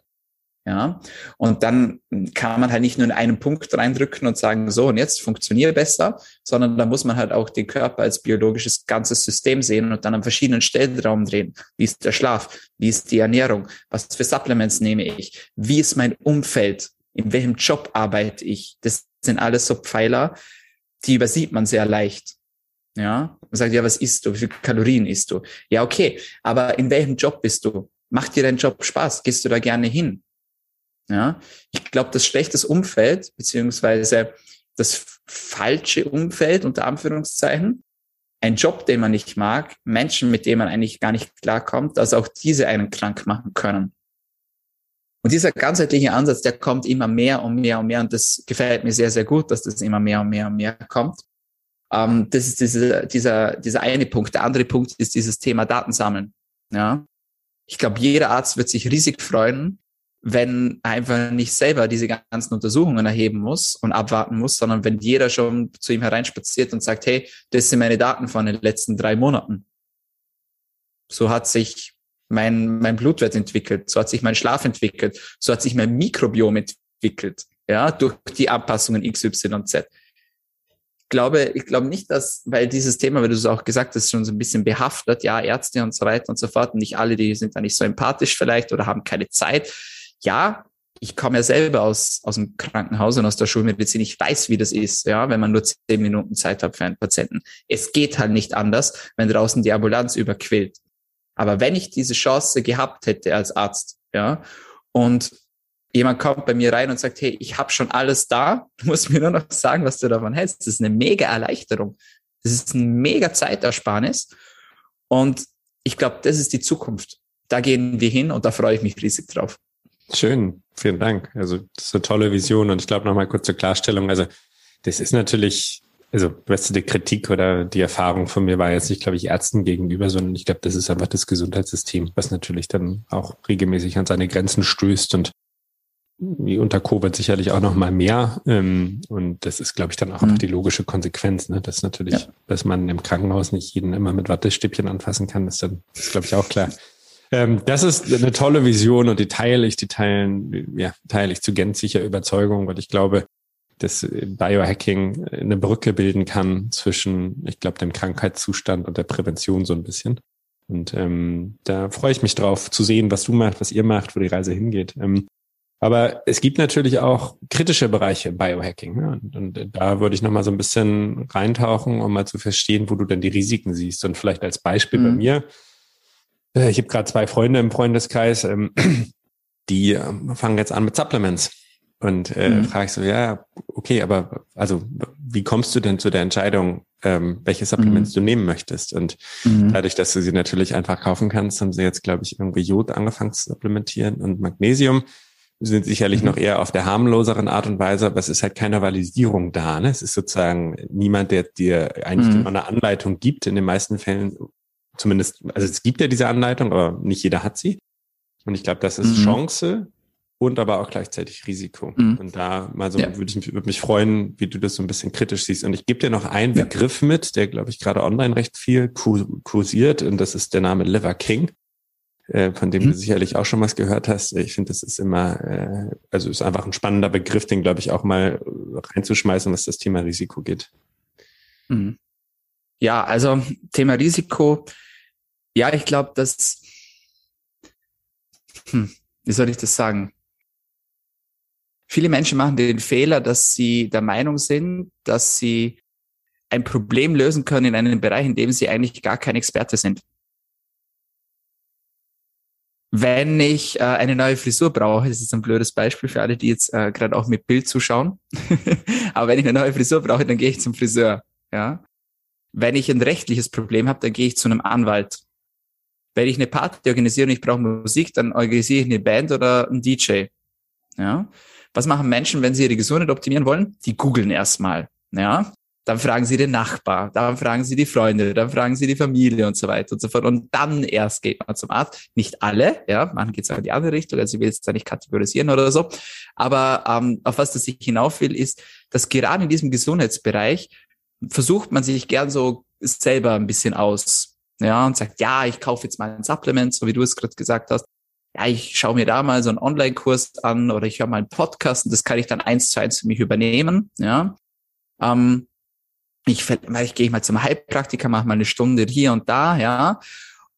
Ja, und dann kann man halt nicht nur in einen Punkt reindrücken und sagen, so, und jetzt funktioniert besser, sondern da muss man halt auch den Körper als biologisches ganzes System sehen und dann an verschiedenen Stellraum drehen. Wie ist der Schlaf? Wie ist die Ernährung? Was für Supplements nehme ich? Wie ist mein Umfeld? In welchem Job arbeite ich? Das sind alles so Pfeiler, die übersieht man sehr leicht. Ja, man sagt, ja, was isst du? Wie viele Kalorien isst du? Ja, okay, aber in welchem Job bist du? Macht dir dein Job Spaß? Gehst du da gerne hin? Ja, ich glaube, das schlechtes Umfeld beziehungsweise das falsche Umfeld unter Anführungszeichen, ein Job, den man nicht mag, Menschen, mit denen man eigentlich gar nicht klarkommt, dass auch diese einen krank machen können. Und dieser ganzheitliche Ansatz, der kommt immer mehr und mehr und mehr und das gefällt mir sehr, sehr gut, dass das immer mehr und mehr und mehr kommt. Ähm, das ist diese, dieser, dieser eine Punkt. Der andere Punkt ist dieses Thema Datensammeln. Ja, ich glaube, jeder Arzt wird sich riesig freuen, wenn einfach nicht selber diese ganzen Untersuchungen erheben muss und abwarten muss, sondern wenn jeder schon zu ihm hereinspaziert und sagt, hey, das sind meine Daten von den letzten drei Monaten. So hat sich mein, mein Blutwert entwickelt, so hat sich mein Schlaf entwickelt, so hat sich mein Mikrobiom entwickelt, ja, durch die Anpassungen X, Y, Z. Ich glaube, ich glaube nicht, dass, weil dieses Thema, weil du es auch gesagt hast, schon so ein bisschen behaftet, ja, Ärzte und so weiter und so fort, und nicht alle, die sind da nicht so empathisch vielleicht oder haben keine Zeit ja, ich komme ja selber aus, aus dem Krankenhaus und aus der Schulmedizin. Ich weiß, wie das ist, ja, wenn man nur zehn Minuten Zeit hat für einen Patienten. Es geht halt nicht anders, wenn draußen die Ambulanz überquillt. Aber wenn ich diese Chance gehabt hätte als Arzt, ja, und jemand kommt bei mir rein und sagt, hey, ich habe schon alles da, du musst mir nur noch sagen, was du davon hältst. Das ist eine mega Erleichterung. Das ist ein mega Zeitersparnis. Und ich glaube, das ist die Zukunft. Da gehen wir hin und da freue ich mich riesig drauf. Schön, vielen Dank. Also das ist eine tolle Vision und ich glaube nochmal kurz zur Klarstellung. Also das ist natürlich, also weißt du, die Kritik oder die Erfahrung von mir war jetzt nicht, glaube ich, Ärzten gegenüber, sondern ich glaube, das ist einfach das Gesundheitssystem, was natürlich dann auch regelmäßig an seine Grenzen stößt und wie unter Covid sicherlich auch noch mal mehr. Ähm, und das ist, glaube ich, dann auch mhm. die logische Konsequenz, ne? dass natürlich, ja. dass man im Krankenhaus nicht jeden immer mit Wattestäbchen anfassen kann, ist dann, ist, glaube ich, auch klar. Ähm, das ist eine tolle Vision und die teile ich, die teilen, ja, teile ich zu gänzlicher Überzeugung, weil ich glaube, dass Biohacking eine Brücke bilden kann zwischen, ich glaube, dem Krankheitszustand und der Prävention so ein bisschen. Und ähm, da freue ich mich drauf zu sehen, was du machst, was ihr macht, wo die Reise hingeht. Ähm, aber es gibt natürlich auch kritische Bereiche im Biohacking. Ne? Und, und, da würde ich nochmal so ein bisschen reintauchen, um mal zu verstehen, wo du denn die Risiken siehst. Und vielleicht als Beispiel mhm. bei mir, äh, ich habe gerade zwei Freunde im Freundeskreis, ähm, die äh, fangen jetzt an mit Supplements. Und äh, mhm. frage ich so, ja, okay, aber also wie kommst du denn zu der Entscheidung, ähm, welche Supplements mhm. du nehmen möchtest? Und mhm. dadurch, dass du sie natürlich einfach kaufen kannst, haben sie jetzt, glaube ich, irgendwie Jod angefangen zu supplementieren und Magnesium sind sicherlich mhm. noch eher auf der harmloseren Art und Weise, aber es ist halt keine Validierung da. Ne? Es ist sozusagen niemand, der dir eigentlich mhm. eine Anleitung gibt. In den meisten Fällen zumindest, also es gibt ja diese Anleitung, aber nicht jeder hat sie. Und ich glaube, das ist mhm. Chance und aber auch gleichzeitig Risiko. Mhm. Und da mal so ja. würde ich würde mich freuen, wie du das so ein bisschen kritisch siehst. Und ich gebe dir noch einen ja. Begriff mit, der, glaube ich, gerade online recht viel kursiert, und das ist der Name Liver King, äh, von dem mhm. du sicherlich auch schon was gehört hast. Ich finde, das ist immer, äh, also ist einfach ein spannender Begriff, den, glaube ich, auch mal reinzuschmeißen, was das Thema Risiko geht. Mhm. Ja, also Thema Risiko. Ja, ich glaube, dass, hm, wie soll ich das sagen? Viele Menschen machen den Fehler, dass sie der Meinung sind, dass sie ein Problem lösen können in einem Bereich, in dem sie eigentlich gar kein Experte sind. Wenn ich äh, eine neue Frisur brauche, das ist ein blödes Beispiel für alle, die jetzt äh, gerade auch mit Bild zuschauen, aber wenn ich eine neue Frisur brauche, dann gehe ich zum Friseur. Ja, wenn ich ein rechtliches Problem habe, dann gehe ich zu einem Anwalt. Wenn ich eine Party organisiere und ich brauche Musik, dann organisiere ich eine Band oder einen DJ. Ja. Was machen Menschen, wenn sie ihre Gesundheit optimieren wollen? Die googeln erstmal. Ja. dann fragen sie den Nachbar, dann fragen sie die Freunde, dann fragen sie die Familie und so weiter und so fort. Und dann erst geht man zum Arzt. Nicht alle, ja, man geht es in die andere Richtung, also ich will jetzt da nicht kategorisieren oder so. Aber ähm, auf was das ich hinauf will, ist, dass gerade in diesem Gesundheitsbereich versucht man sich gern so selber ein bisschen aus. Ja, und sagt, ja, ich kaufe jetzt mal ein Supplement, so wie du es gerade gesagt hast. Ja, ich schaue mir da mal so einen Online-Kurs an oder ich höre mal einen Podcast und das kann ich dann eins zu eins für mich übernehmen. Ja. Ähm, ich, ich gehe mal zum Heilpraktiker, mache mal eine Stunde hier und da, ja.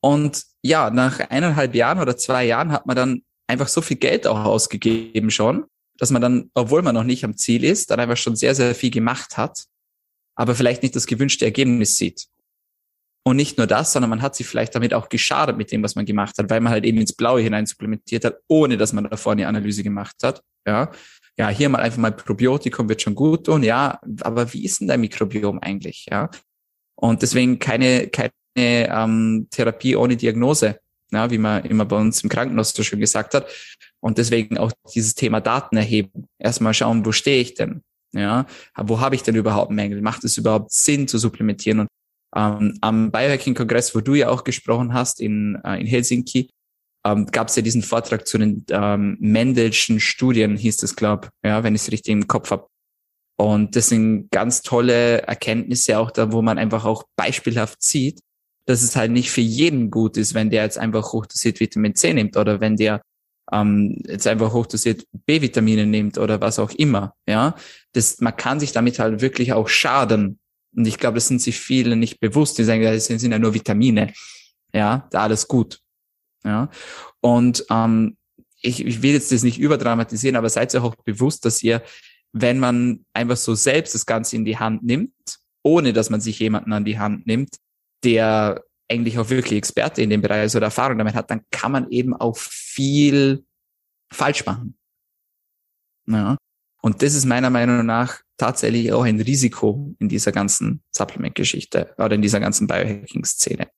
Und ja, nach eineinhalb Jahren oder zwei Jahren hat man dann einfach so viel Geld auch ausgegeben schon, dass man dann, obwohl man noch nicht am Ziel ist, dann einfach schon sehr, sehr viel gemacht hat, aber vielleicht nicht das gewünschte Ergebnis sieht. Und nicht nur das, sondern man hat sich vielleicht damit auch geschadet mit dem, was man gemacht hat, weil man halt eben ins Blaue hinein supplementiert hat, ohne dass man davor eine Analyse gemacht hat. Ja, ja, hier mal einfach mal Probiotikum wird schon gut tun, ja, aber wie ist denn dein Mikrobiom eigentlich, ja? Und deswegen keine, keine ähm, Therapie ohne Diagnose, ja, wie man immer bei uns im Krankenhaus so schön gesagt hat. Und deswegen auch dieses Thema Daten erheben. Erstmal schauen, wo stehe ich denn? Ja, wo habe ich denn überhaupt Mängel? Macht es überhaupt Sinn zu supplementieren? Und ähm, am Biohacking-Kongress, wo du ja auch gesprochen hast in, äh, in Helsinki, ähm, gab es ja diesen Vortrag zu den ähm, Mendelschen Studien, hieß das, glaube ja, wenn ich es richtig im Kopf habe. Und das sind ganz tolle Erkenntnisse auch da, wo man einfach auch beispielhaft sieht, dass es halt nicht für jeden gut ist, wenn der jetzt einfach hochdosiert Vitamin C nimmt oder wenn der ähm, jetzt einfach hochdosiert B-Vitamine nimmt oder was auch immer. Ja, das, man kann sich damit halt wirklich auch schaden. Und ich glaube, das sind sich viele nicht bewusst. Die sagen, das sind ja nur Vitamine. Ja, da alles gut. Ja, und ähm, ich, ich will jetzt das nicht überdramatisieren, aber seid euch auch bewusst, dass ihr, wenn man einfach so selbst das Ganze in die Hand nimmt, ohne dass man sich jemanden an die Hand nimmt, der eigentlich auch wirklich Experte in dem Bereich ist oder Erfahrung damit hat, dann kann man eben auch viel falsch machen. Ja. Und das ist meiner Meinung nach tatsächlich auch ein Risiko in dieser ganzen Supplement-Geschichte oder in dieser ganzen Biohacking-Szene.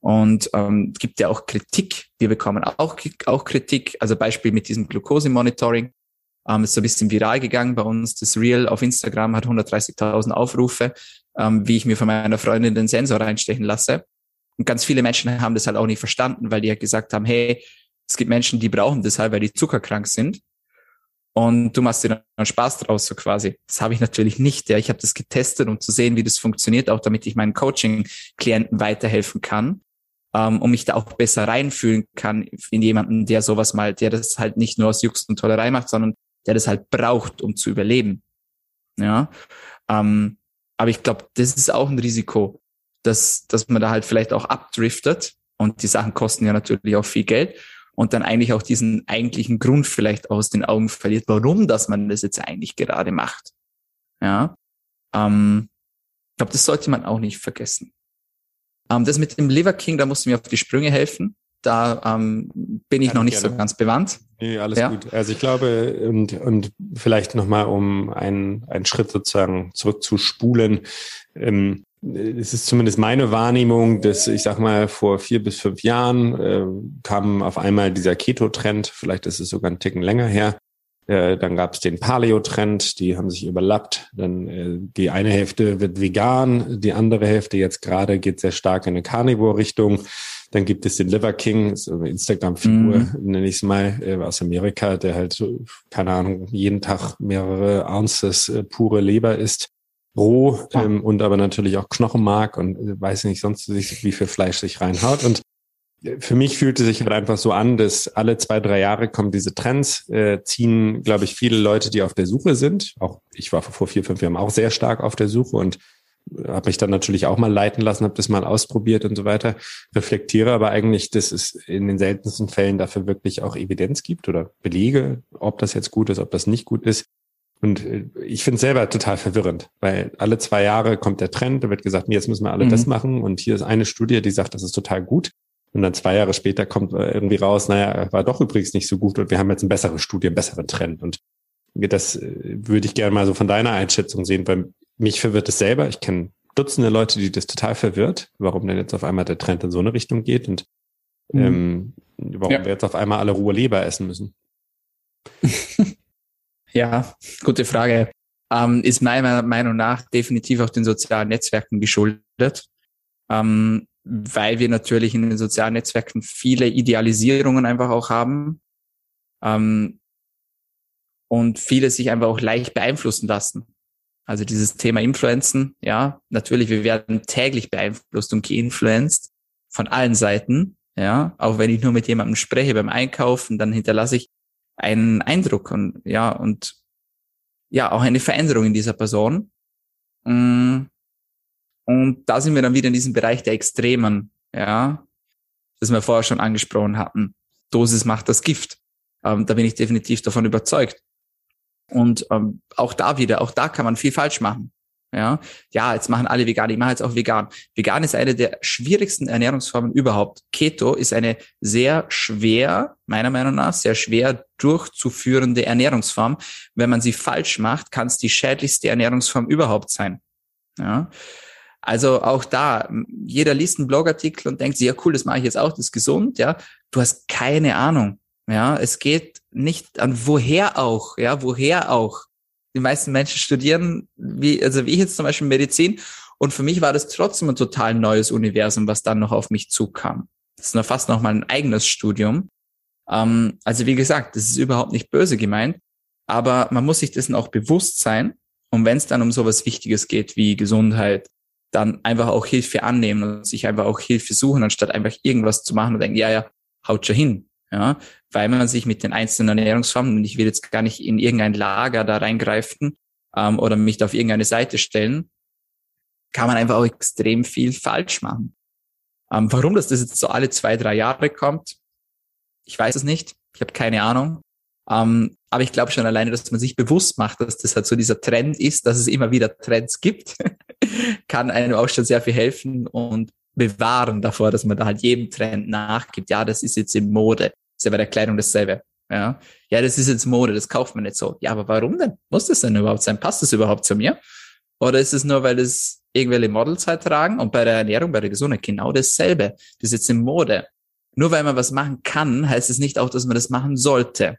Und ähm, gibt ja auch Kritik. Wir bekommen auch, auch Kritik. Also Beispiel mit diesem Glucose-Monitoring. Ähm, ist so ein bisschen viral gegangen bei uns. Das Real auf Instagram hat 130.000 Aufrufe, ähm, wie ich mir von meiner Freundin den Sensor reinstechen lasse. Und ganz viele Menschen haben das halt auch nicht verstanden, weil die halt gesagt haben, hey, es gibt Menschen, die brauchen das halt, weil die zuckerkrank sind. Und du machst dir dann Spaß draus, so quasi. Das habe ich natürlich nicht. Ja. Ich habe das getestet, um zu sehen, wie das funktioniert, auch damit ich meinen Coaching-Klienten weiterhelfen kann ähm, und mich da auch besser reinfühlen kann in jemanden, der sowas mal, der das halt nicht nur aus Jux und Tollerei macht, sondern der das halt braucht, um zu überleben. Ja. Ähm, aber ich glaube, das ist auch ein Risiko, dass, dass man da halt vielleicht auch abdriftet und die Sachen kosten ja natürlich auch viel Geld und dann eigentlich auch diesen eigentlichen Grund vielleicht aus den Augen verliert, warum dass man das jetzt eigentlich gerade macht. Ja. Ähm, ich glaube, das sollte man auch nicht vergessen. Ähm, das mit dem Liver King, da musst du mir auf die Sprünge helfen. Da ähm, bin ich ja, noch nicht gerne. so ganz bewandt. Nee, alles ja. gut. Also ich glaube, und, und vielleicht nochmal, um einen, einen Schritt sozusagen zurückzuspulen, ähm, es ist zumindest meine Wahrnehmung, dass ich sag mal vor vier bis fünf Jahren äh, kam auf einmal dieser Keto-Trend, vielleicht ist es sogar ein Ticken länger her, äh, dann gab es den Paleo-Trend, die haben sich überlappt. Dann äh, die eine Hälfte wird vegan, die andere Hälfte jetzt gerade geht sehr stark in eine Carnivore-Richtung. Dann gibt es den Liver King, so eine Instagram-Figur, mhm. nenne ich es mal, äh, aus Amerika, der halt, keine Ahnung, jeden Tag mehrere Ounces äh, pure Leber isst. Roh ähm, und aber natürlich auch Knochenmark und äh, weiß nicht sonst wie viel Fleisch sich reinhaut. Und für mich fühlte sich halt einfach so an, dass alle zwei, drei Jahre kommen diese Trends, äh, ziehen, glaube ich, viele Leute, die auf der Suche sind. Auch ich war vor vier, fünf Jahren auch sehr stark auf der Suche und habe mich dann natürlich auch mal leiten lassen, habe das mal ausprobiert und so weiter. Reflektiere aber eigentlich, dass es in den seltensten Fällen dafür wirklich auch Evidenz gibt oder Belege, ob das jetzt gut ist, ob das nicht gut ist. Und äh, ich finde es selber total verwirrend, weil alle zwei Jahre kommt der Trend, da wird gesagt, jetzt müssen wir alle mhm. das machen. Und hier ist eine Studie, die sagt, das ist total gut. Und dann zwei Jahre später kommt äh, irgendwie raus, naja, war doch übrigens nicht so gut und wir haben jetzt eine bessere Studie, einen besseren Trend. Und das äh, würde ich gerne mal so von deiner Einschätzung sehen, weil mich verwirrt es selber. Ich kenne Dutzende Leute, die das total verwirrt, warum denn jetzt auf einmal der Trend in so eine Richtung geht und mhm. ähm, warum ja. wir jetzt auf einmal alle Ruhe Leber essen müssen. ja, gute Frage. ähm, ist meiner Meinung nach definitiv auch den sozialen Netzwerken geschuldet, ähm, weil wir natürlich in den sozialen Netzwerken viele Idealisierungen einfach auch haben ähm, und viele sich einfach auch leicht beeinflussen lassen. Also dieses Thema Influenzen, ja, natürlich, wir werden täglich beeinflusst und geinfluenced von allen Seiten, ja, auch wenn ich nur mit jemandem spreche beim Einkaufen, dann hinterlasse ich einen Eindruck und ja, und ja, auch eine Veränderung in dieser Person. Mm. Und da sind wir dann wieder in diesem Bereich der Extremen, ja, das wir vorher schon angesprochen hatten. Dosis macht das Gift. Ähm, da bin ich definitiv davon überzeugt. Und ähm, auch da wieder, auch da kann man viel falsch machen. Ja, ja, jetzt machen alle vegan, ich mache jetzt auch vegan. Vegan ist eine der schwierigsten Ernährungsformen überhaupt. Keto ist eine sehr schwer, meiner Meinung nach, sehr schwer durchzuführende Ernährungsform. Wenn man sie falsch macht, kann es die schädlichste Ernährungsform überhaupt sein. Ja. Also auch da, jeder liest einen Blogartikel und denkt sich, ja cool, das mache ich jetzt auch, das ist gesund, ja. Du hast keine Ahnung. Ja, es geht nicht an woher auch, ja, woher auch. Die meisten Menschen studieren, wie, also wie ich jetzt zum Beispiel Medizin. Und für mich war das trotzdem ein total neues Universum, was dann noch auf mich zukam. Das ist noch fast noch mal ein eigenes Studium. Ähm, also wie gesagt, das ist überhaupt nicht böse gemeint. Aber man muss sich dessen auch bewusst sein. Und wenn es dann um sowas Wichtiges geht wie Gesundheit, dann einfach auch Hilfe annehmen und sich einfach auch Hilfe suchen, anstatt einfach irgendwas zu machen und denken, ja, ja, haut schon hin ja, weil man sich mit den einzelnen Ernährungsformen, und ich will jetzt gar nicht in irgendein Lager da reingreifen ähm, oder mich da auf irgendeine Seite stellen, kann man einfach auch extrem viel falsch machen. Ähm, warum das, das jetzt so alle zwei, drei Jahre kommt, ich weiß es nicht, ich habe keine Ahnung. Ähm, aber ich glaube schon alleine, dass man sich bewusst macht, dass das halt so dieser Trend ist, dass es immer wieder Trends gibt, kann einem auch schon sehr viel helfen und bewahren davor, dass man da halt jedem Trend nachgibt. Ja, das ist jetzt in Mode. Ist ja bei der Kleidung dasselbe. Ja, ja, das ist jetzt Mode, das kauft man nicht so. Ja, aber warum denn? Muss das denn überhaupt sein? Passt das überhaupt zu mir? Oder ist es nur, weil es irgendwelche Models halt tragen? Und bei der Ernährung, bei der Gesundheit genau dasselbe. Das ist jetzt in Mode. Nur weil man was machen kann, heißt es nicht auch, dass man das machen sollte.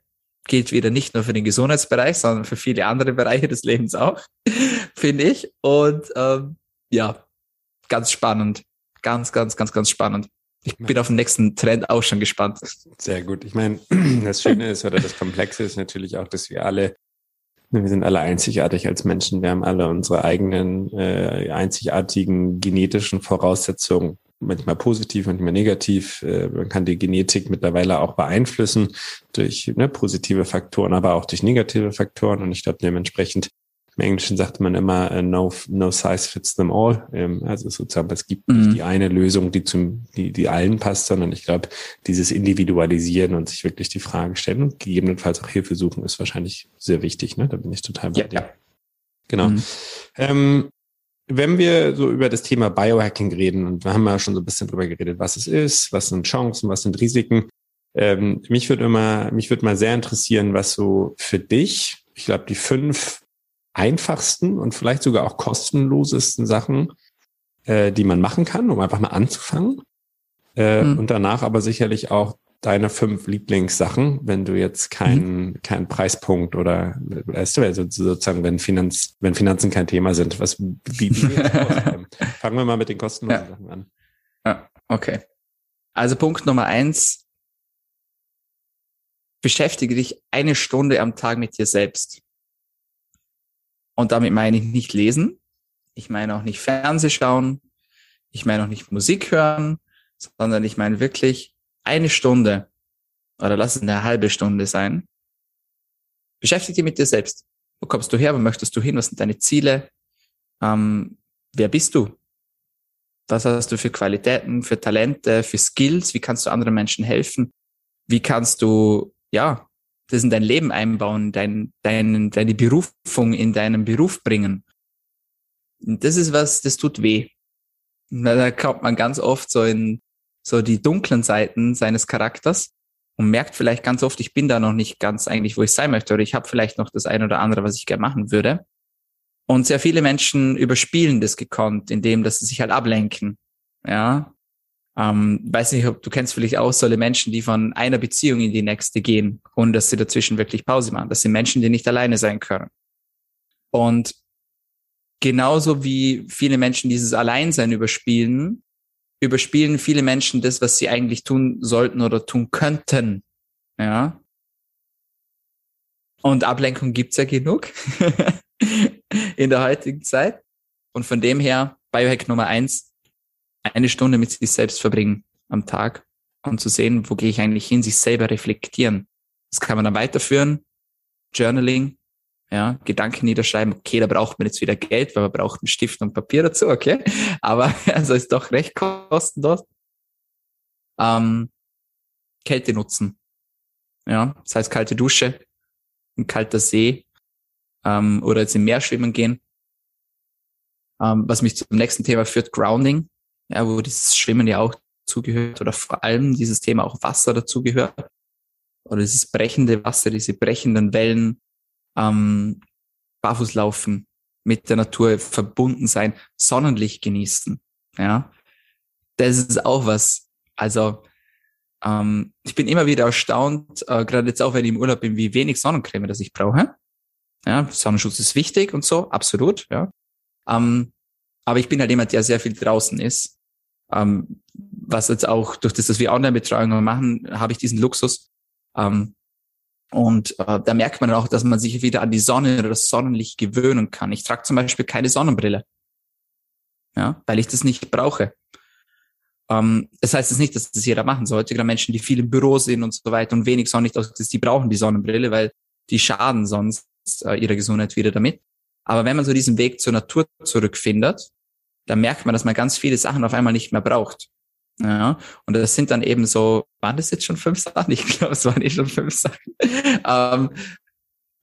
Gilt wieder nicht nur für den Gesundheitsbereich, sondern für viele andere Bereiche des Lebens auch, finde ich. Und ähm, ja, ganz spannend. Ganz, ganz, ganz, ganz spannend. Ich bin auf den nächsten Trend auch schon gespannt. Sehr gut. Ich meine, das Schöne ist oder das Komplexe ist natürlich auch, dass wir alle, wir sind alle einzigartig als Menschen. Wir haben alle unsere eigenen äh, einzigartigen genetischen Voraussetzungen. Manchmal positiv, manchmal negativ. Äh, man kann die Genetik mittlerweile auch beeinflussen durch ne, positive Faktoren, aber auch durch negative Faktoren. Und ich glaube, dementsprechend im Englischen sagt man immer, uh, no, no size fits them all. Ähm, also sozusagen, es gibt mhm. nicht die eine Lösung, die zum, die, die allen passt, sondern ich glaube, dieses Individualisieren und sich wirklich die Fragen stellen und gegebenenfalls auch Hilfe suchen, ist wahrscheinlich sehr wichtig. Ne? Da bin ich total bei ja, dir. Ja. Genau. Mhm. Ähm, wenn wir so über das Thema Biohacking reden, und wir haben ja schon so ein bisschen drüber geredet, was es ist, was sind Chancen, was sind Risiken. Ähm, mich würde immer, mich würde mal sehr interessieren, was so für dich, ich glaube, die fünf einfachsten und vielleicht sogar auch kostenlosesten Sachen, äh, die man machen kann, um einfach mal anzufangen. Äh, mhm. Und danach aber sicherlich auch deine fünf Lieblingssachen, wenn du jetzt keinen mhm. keinen Preispunkt oder weißt du, also sozusagen, wenn Finanz, wenn Finanzen kein Thema sind, was wie, wie Fangen wir mal mit den kostenlosen ja. Sachen an. Ja, okay. Also Punkt Nummer eins, beschäftige dich eine Stunde am Tag mit dir selbst. Und damit meine ich nicht lesen, ich meine auch nicht Fernseh schauen, ich meine auch nicht Musik hören, sondern ich meine wirklich eine Stunde oder lass es eine halbe Stunde sein. Beschäftige dich mit dir selbst. Wo kommst du her? Wo möchtest du hin? Was sind deine Ziele? Ähm, wer bist du? Was hast du für Qualitäten, für Talente, für Skills? Wie kannst du anderen Menschen helfen? Wie kannst du, ja, das in dein Leben einbauen, dein, dein, deine Berufung in deinen Beruf bringen. Und das ist was, das tut weh. Da kommt man ganz oft so in so die dunklen Seiten seines Charakters und merkt vielleicht ganz oft, ich bin da noch nicht ganz eigentlich, wo ich sein möchte, oder ich habe vielleicht noch das eine oder andere, was ich gerne machen würde. Und sehr viele Menschen überspielen das gekonnt, indem dass sie sich halt ablenken. Ja, ähm, weiß nicht, ob du kennst vielleicht auch solche Menschen, die von einer Beziehung in die nächste gehen, ohne dass sie dazwischen wirklich Pause machen. Das sind Menschen, die nicht alleine sein können. Und genauso wie viele Menschen dieses Alleinsein überspielen, überspielen viele Menschen das, was sie eigentlich tun sollten oder tun könnten. Ja. Und Ablenkung gibt's ja genug in der heutigen Zeit. Und von dem her, Biohack Nummer eins, eine Stunde mit sich selbst verbringen am Tag und zu sehen, wo gehe ich eigentlich hin, sich selber reflektieren. Das kann man dann weiterführen. Journaling, ja, Gedanken niederschreiben. Okay, da braucht man jetzt wieder Geld, weil man braucht einen Stift und Papier dazu, okay. Aber also ist doch recht kostenlos. Ähm, Kälte nutzen. Ja, das heißt kalte Dusche, ein kalter See ähm, oder jetzt im Meer schwimmen gehen. Ähm, was mich zum nächsten Thema führt, Grounding, ja, wo dieses Schwimmen ja auch zugehört oder vor allem dieses Thema auch Wasser dazugehört oder dieses brechende Wasser, diese brechenden Wellen, ähm, barfuß laufen, mit der Natur verbunden sein, Sonnenlicht genießen. Ja, das ist auch was. Also ähm, ich bin immer wieder erstaunt, äh, gerade jetzt auch, wenn ich im Urlaub bin, wie wenig Sonnencreme das ich brauche. Ja, Sonnenschutz ist wichtig und so, absolut. Ja, ähm, aber ich bin halt jemand, der sehr viel draußen ist. Ähm, was jetzt auch durch das, dass wir Online-Betreuungen machen, habe ich diesen Luxus. Ähm, und äh, da merkt man auch, dass man sich wieder an die Sonne oder das Sonnenlicht gewöhnen kann. Ich trage zum Beispiel keine Sonnenbrille. Ja, weil ich das nicht brauche. Ähm, das heißt jetzt nicht, dass das jeder machen sollte. Gerade Menschen, die viel im Büro sind und so weiter und wenig Sonnenlicht ausgesetzt, die brauchen die Sonnenbrille, weil die schaden sonst äh, ihrer Gesundheit wieder damit. Aber wenn man so diesen Weg zur Natur zurückfindet, dann merkt man, dass man ganz viele Sachen auf einmal nicht mehr braucht. Ja, und das sind dann eben so, waren das jetzt schon fünf Sachen? Ich glaube, es waren eh schon fünf Sachen. ähm,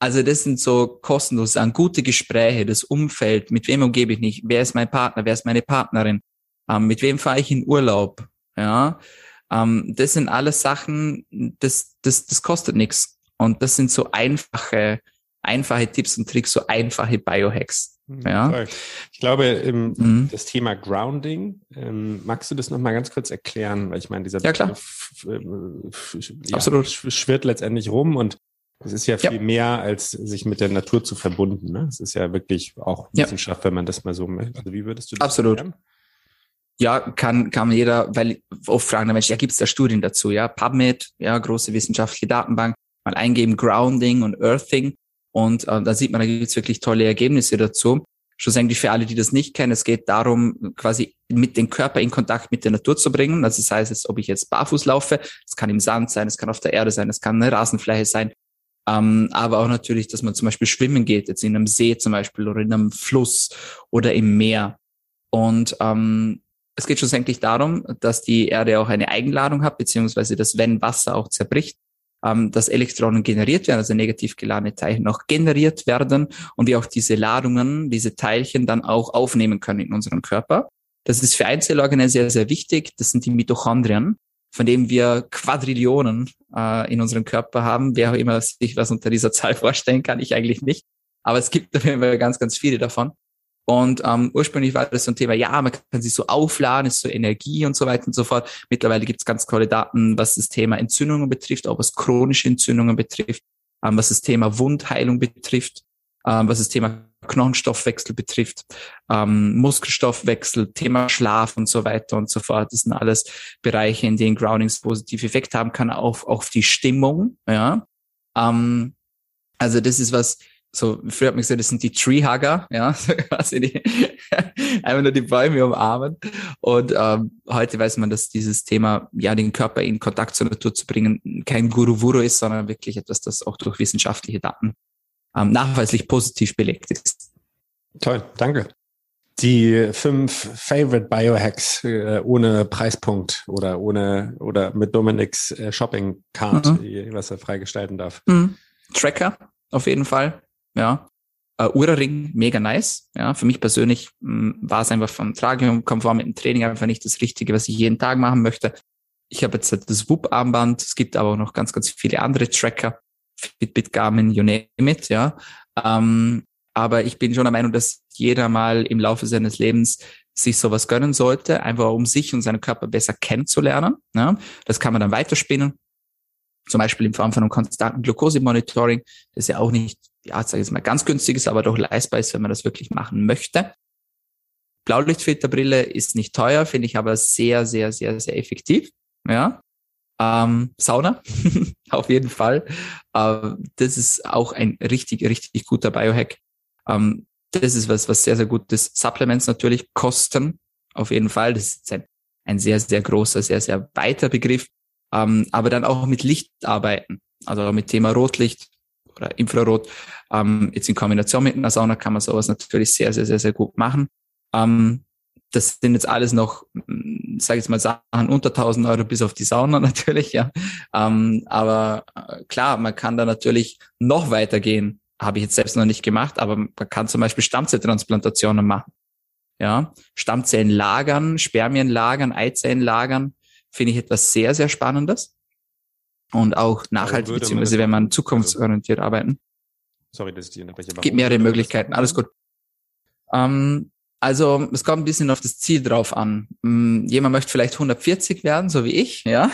also das sind so kostenlos an gute Gespräche, das Umfeld, mit wem umgebe ich mich, wer ist mein Partner, wer ist meine Partnerin, ähm, mit wem fahre ich in Urlaub, ja, ähm, das sind alles Sachen, das, das, das kostet nichts. Und das sind so einfache, einfache Tipps und Tricks, so einfache Biohacks. Hm, ja. Ich glaube, im, mhm. das Thema Grounding, ähm, magst du das nochmal ganz kurz erklären? Weil ich meine, dieser ja, klar. ja, Absolut. schwirrt letztendlich rum und es ist ja viel ja. mehr, als sich mit der Natur zu verbunden. Ne? Es ist ja wirklich auch Wissenschaft, wenn man das mal so möchte. Also wie würdest du das Absolut. Erklären? Ja, kann, kann jeder, weil oft fragen der Mensch, ja, gibt es da Studien dazu? Ja, PubMed, ja, große wissenschaftliche Datenbank, mal eingeben Grounding und Earthing und äh, da sieht man, da gibt es wirklich tolle Ergebnisse dazu. Schlussendlich für alle, die das nicht kennen, es geht darum, quasi mit dem Körper in Kontakt mit der Natur zu bringen. Also das heißt, ob ich jetzt barfuß laufe, es kann im Sand sein, es kann auf der Erde sein, es kann eine Rasenfläche sein, ähm, aber auch natürlich, dass man zum Beispiel schwimmen geht, jetzt in einem See zum Beispiel oder in einem Fluss oder im Meer. Und ähm, es geht schlussendlich darum, dass die Erde auch eine Eigenladung hat, beziehungsweise dass wenn Wasser auch zerbricht, ähm, dass Elektronen generiert werden, also negativ geladene Teilchen auch generiert werden und wir auch diese Ladungen, diese Teilchen dann auch aufnehmen können in unserem Körper. Das ist für Einzellorgane sehr, sehr wichtig. Das sind die Mitochondrien, von denen wir Quadrillionen äh, in unserem Körper haben. Wer auch immer sich was unter dieser Zahl vorstellen kann, ich eigentlich nicht. Aber es gibt auf ganz, ganz viele davon. Und ähm, ursprünglich war das so ein Thema, ja, man kann sich so aufladen, ist so Energie und so weiter und so fort. Mittlerweile gibt es ganz tolle Daten, was das Thema Entzündungen betrifft, auch was chronische Entzündungen betrifft, ähm, was das Thema Wundheilung betrifft, ähm, was das Thema Knochenstoffwechsel betrifft, ähm, Muskelstoffwechsel, Thema Schlaf und so weiter und so fort. Das sind alles Bereiche, in denen Groundings positive Effekt haben kann, auch auf die Stimmung. Ja, ähm, also das ist was, so, früher hat man gesagt, das sind die Treehugger, ja, quasi die, einfach nur die Bäume umarmen. Und ähm, heute weiß man, dass dieses Thema, ja, den Körper in Kontakt zur Natur zu bringen, kein Guru-Wuru ist, sondern wirklich etwas, das auch durch wissenschaftliche Daten ähm, nachweislich positiv belegt ist. Toll, danke. Die fünf Favorite Biohacks äh, ohne Preispunkt oder ohne oder mit Dominics äh, Shopping Card, mhm. was er freigestalten darf. Mhm. Tracker auf jeden Fall. Ja. Uh, Ura-Ring, mega nice. Ja, für mich persönlich mh, mm, war es einfach vom Tragekomfort mit dem Training einfach nicht das Richtige, was ich jeden Tag machen möchte. Ich habe jetzt das Whoop-Armband. Es gibt aber auch noch ganz, ganz viele andere Tracker. Fitbit, Garmin, you name it, ja. Ähm, aber ich bin schon der Meinung, dass jeder mal im Laufe seines Lebens sich sowas gönnen sollte, einfach um sich und seinen Körper besser kennenzulernen. Ja. Das kann man dann weiterspinnen. Zum Beispiel in Form von einem konstanten Glukosemonitoring, das ja auch nicht ja, sage ich jetzt mal, ganz günstig ist, aber doch leistbar ist, wenn man das wirklich machen möchte. Blaulichtfilterbrille ist nicht teuer, finde ich aber sehr, sehr, sehr, sehr effektiv. Ja. Ähm, Sauna, auf jeden Fall. Äh, das ist auch ein richtig, richtig guter Biohack. Ähm, das ist was, was sehr, sehr gut ist. Supplements natürlich kosten, auf jeden Fall. Das ist ein, ein sehr, sehr großer, sehr, sehr weiter Begriff. Ähm, aber dann auch mit Licht arbeiten. Also mit Thema Rotlicht oder Infrarot. Ähm, jetzt in Kombination mit einer Sauna kann man sowas natürlich sehr, sehr, sehr, sehr gut machen. Ähm, das sind jetzt alles noch, sage ich jetzt mal, Sachen unter 1000 Euro bis auf die Sauna natürlich, ja. Ähm, aber äh, klar, man kann da natürlich noch weitergehen. Habe ich jetzt selbst noch nicht gemacht, aber man kann zum Beispiel Stammzelltransplantationen machen. Ja, Stammzellen lagern, Spermien lagern, Eizellen lagern, finde ich etwas sehr, sehr Spannendes. Und auch nachhaltig, beziehungsweise wenn man zukunftsorientiert arbeiten. Sorry, dass ich die unterbreche. Gibt mehrere Möglichkeiten, alles gut. Ähm, also es kommt ein bisschen auf das Ziel drauf an. Hm, jemand möchte vielleicht 140 werden, so wie ich, ja.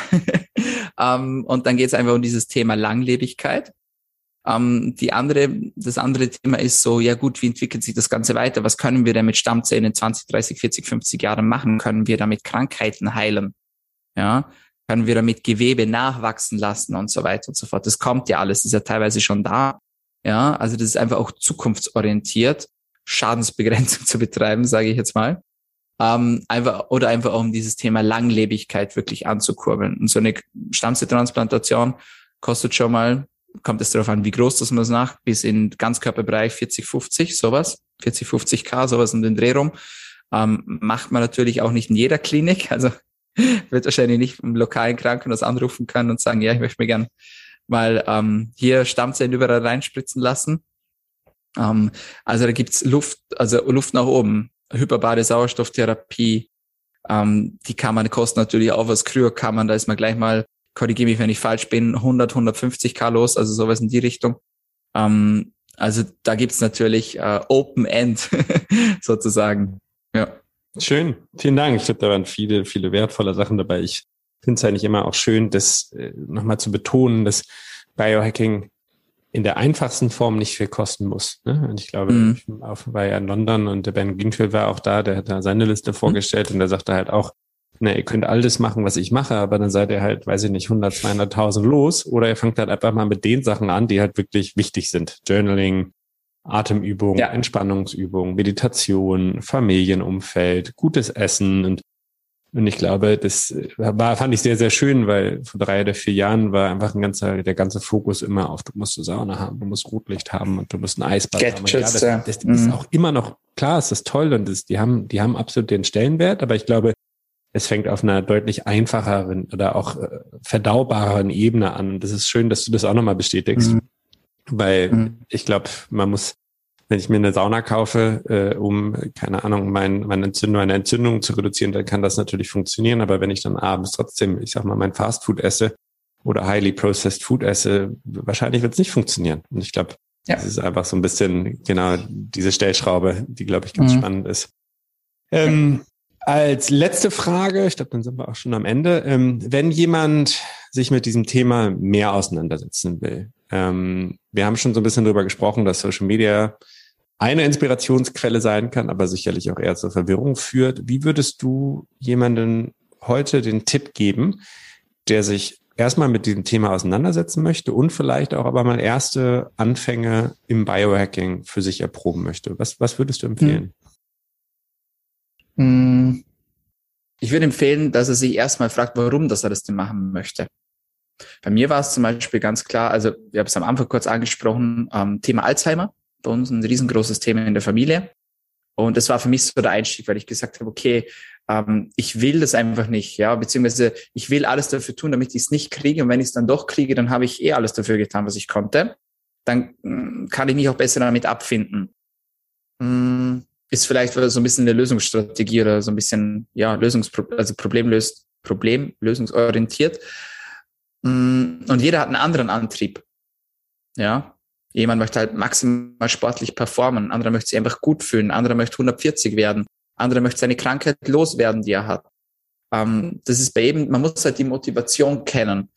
ähm, und dann geht es einfach um dieses Thema Langlebigkeit. Ähm, die andere, das andere Thema ist so, ja gut, wie entwickelt sich das Ganze weiter? Was können wir denn mit Stammzellen in 20, 30, 40, 50 Jahren machen? Können wir damit Krankheiten heilen? Ja, können wir damit Gewebe nachwachsen lassen und so weiter und so fort. Das kommt ja alles, ist ja teilweise schon da. Ja, also das ist einfach auch zukunftsorientiert. Schadensbegrenzung zu betreiben, sage ich jetzt mal. Ähm, einfach, oder einfach um dieses Thema Langlebigkeit wirklich anzukurbeln. Und so eine Stammzelltransplantation kostet schon mal, kommt es darauf an, wie groß das man es nach, bis in Ganzkörperbereich 40, 50, sowas, 40, 50k, sowas in den Dreh rum. Ähm, macht man natürlich auch nicht in jeder Klinik. Also wird wahrscheinlich nicht im lokalen Krankenhaus anrufen können und sagen, ja, ich möchte mir gern mal ähm, hier Stammzellen überall reinspritzen lassen. Ähm, also da gibt's Luft, also Luft nach oben, hyperbare Sauerstofftherapie, ähm, die kann man, kostet natürlich auch was Kryo kann man, da ist man gleich mal, korrigiere mich, wenn ich falsch bin, 100, 150 K los, also sowas in die Richtung. Ähm, also da gibt's natürlich äh, Open End sozusagen. Ja. Schön, vielen Dank. Ich glaube, da waren viele, viele wertvolle Sachen dabei. Ich finde es eigentlich immer auch schön, das äh, nochmal zu betonen, dass Biohacking in der einfachsten Form nicht viel kosten muss. Ne? Und ich glaube, mhm. ich war ja in London und der Ben Greenfield war auch da, der hat da seine Liste mhm. vorgestellt mhm. und der sagte halt auch, na, ihr könnt alles machen, was ich mache, aber dann seid ihr halt, weiß ich nicht, 100, 200.000 los oder ihr fangt halt einfach mal mit den Sachen an, die halt wirklich wichtig sind. Journaling, Atemübungen, ja. Entspannungsübungen, Meditation, Familienumfeld, gutes Essen und und ich glaube, das war, fand ich sehr, sehr schön, weil vor drei oder vier Jahren war einfach ein ganzer, der ganze Fokus immer auf, du musst eine Sauna haben, du musst Rotlicht haben und du musst ein Eisbad haben. Ja, das, das, mhm. ist auch immer noch, klar, ist das toll und das, die haben, die haben absolut den Stellenwert, aber ich glaube, es fängt auf einer deutlich einfacheren oder auch äh, verdaubareren Ebene an. Und das ist schön, dass du das auch nochmal bestätigst. Mhm. Weil mhm. ich glaube, man muss wenn ich mir eine Sauna kaufe, äh, um, keine Ahnung, mein, meine, Entzündung, meine Entzündung zu reduzieren, dann kann das natürlich funktionieren. Aber wenn ich dann abends trotzdem, ich sag mal, mein Fastfood esse oder highly processed Food esse, wahrscheinlich wird es nicht funktionieren. Und ich glaube, ja. das ist einfach so ein bisschen genau diese Stellschraube, die, glaube ich, ganz mhm. spannend ist. Ähm, als letzte Frage, ich glaube, dann sind wir auch schon am Ende. Ähm, wenn jemand sich mit diesem Thema mehr auseinandersetzen will, ähm, wir haben schon so ein bisschen darüber gesprochen, dass Social Media eine Inspirationsquelle sein kann, aber sicherlich auch eher zur Verwirrung führt. Wie würdest du jemanden heute den Tipp geben, der sich erstmal mit diesem Thema auseinandersetzen möchte und vielleicht auch aber mal erste Anfänge im Biohacking für sich erproben möchte? Was, was würdest du empfehlen? Hm. Ich würde empfehlen, dass er sich erstmal fragt, warum dass er das denn machen möchte. Bei mir war es zum Beispiel ganz klar, also wir haben es am Anfang kurz angesprochen, ähm, Thema Alzheimer bei uns ein riesengroßes Thema in der Familie. Und das war für mich so der Einstieg, weil ich gesagt habe, okay, ähm, ich will das einfach nicht, ja, beziehungsweise ich will alles dafür tun, damit ich es nicht kriege. Und wenn ich es dann doch kriege, dann habe ich eh alles dafür getan, was ich konnte. Dann mm, kann ich mich auch besser damit abfinden. Mm, ist vielleicht so ein bisschen eine Lösungsstrategie oder so ein bisschen, ja, Lösungspro also problemlös problemlösungsorientiert. Mm, und jeder hat einen anderen Antrieb. Ja, Jemand möchte halt maximal sportlich performen, anderer möchte sich einfach gut fühlen, anderer möchte 140 werden, anderer möchte seine Krankheit loswerden, die er hat. Ähm, das ist bei jedem, man muss halt die Motivation kennen.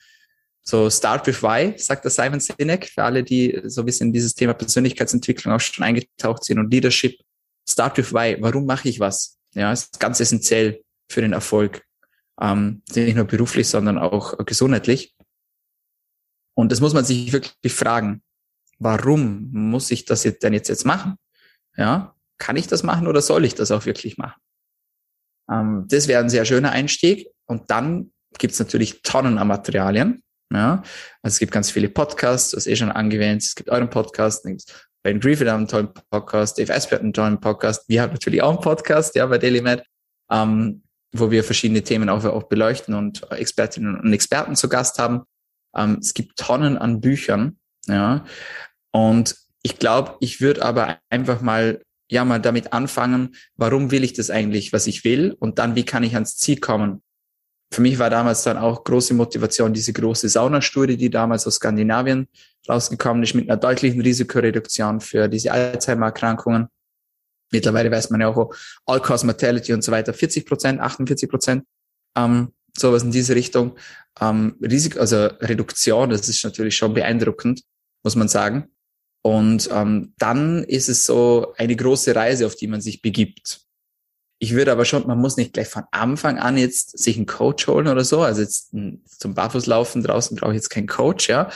So Start with Why, sagt der Simon Sinek, für alle, die so ein bisschen in dieses Thema Persönlichkeitsentwicklung auch schon eingetaucht sind und Leadership. Start with Why. Warum mache ich was? Ja, ist ganz essentiell für den Erfolg. Ähm, nicht nur beruflich, sondern auch gesundheitlich. Und das muss man sich wirklich fragen. Warum muss ich das jetzt denn jetzt, jetzt machen? Ja, kann ich das machen oder soll ich das auch wirklich machen? Ähm, das wäre ein sehr schöner Einstieg. Und dann gibt es natürlich Tonnen an Materialien. Ja, also es gibt ganz viele Podcasts, das ist eh schon angewählt. Es gibt euren Podcast, Ben Griffith hat einen tollen Podcast, Dave Asper hat einen tollen Podcast. Wir haben natürlich auch einen Podcast, ja, bei DailyMed, ähm, wo wir verschiedene Themen auch, auch beleuchten und Expertinnen und Experten zu Gast haben. Ähm, es gibt Tonnen an Büchern, ja. Und ich glaube, ich würde aber einfach mal ja mal damit anfangen, warum will ich das eigentlich, was ich will und dann, wie kann ich ans Ziel kommen. Für mich war damals dann auch große Motivation diese große Saunastudie, die damals aus Skandinavien rausgekommen ist, mit einer deutlichen Risikoreduktion für diese Alzheimer-Erkrankungen. Mittlerweile weiß man ja auch, All-Cause Mortality und so weiter, 40 Prozent, 48 Prozent, ähm, sowas in diese Richtung. Ähm, Risiko, also Reduktion, das ist natürlich schon beeindruckend, muss man sagen. Und ähm, dann ist es so eine große Reise, auf die man sich begibt. Ich würde aber schon, man muss nicht gleich von Anfang an jetzt sich einen Coach holen oder so. Also jetzt zum Barfußlaufen draußen brauche ich jetzt keinen Coach, ja.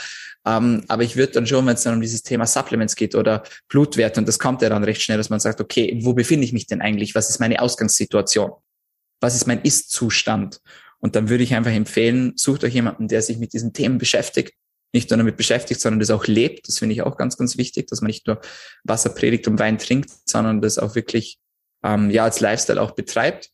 Ähm, aber ich würde dann schon, wenn es dann um dieses Thema Supplements geht oder Blutwerte, und das kommt ja dann recht schnell, dass man sagt, okay, wo befinde ich mich denn eigentlich? Was ist meine Ausgangssituation? Was ist mein Ist-Zustand? Und dann würde ich einfach empfehlen, sucht euch jemanden, der sich mit diesen Themen beschäftigt, nicht nur damit beschäftigt, sondern das auch lebt. Das finde ich auch ganz, ganz wichtig, dass man nicht nur Wasser predigt und Wein trinkt, sondern das auch wirklich ähm, ja als Lifestyle auch betreibt.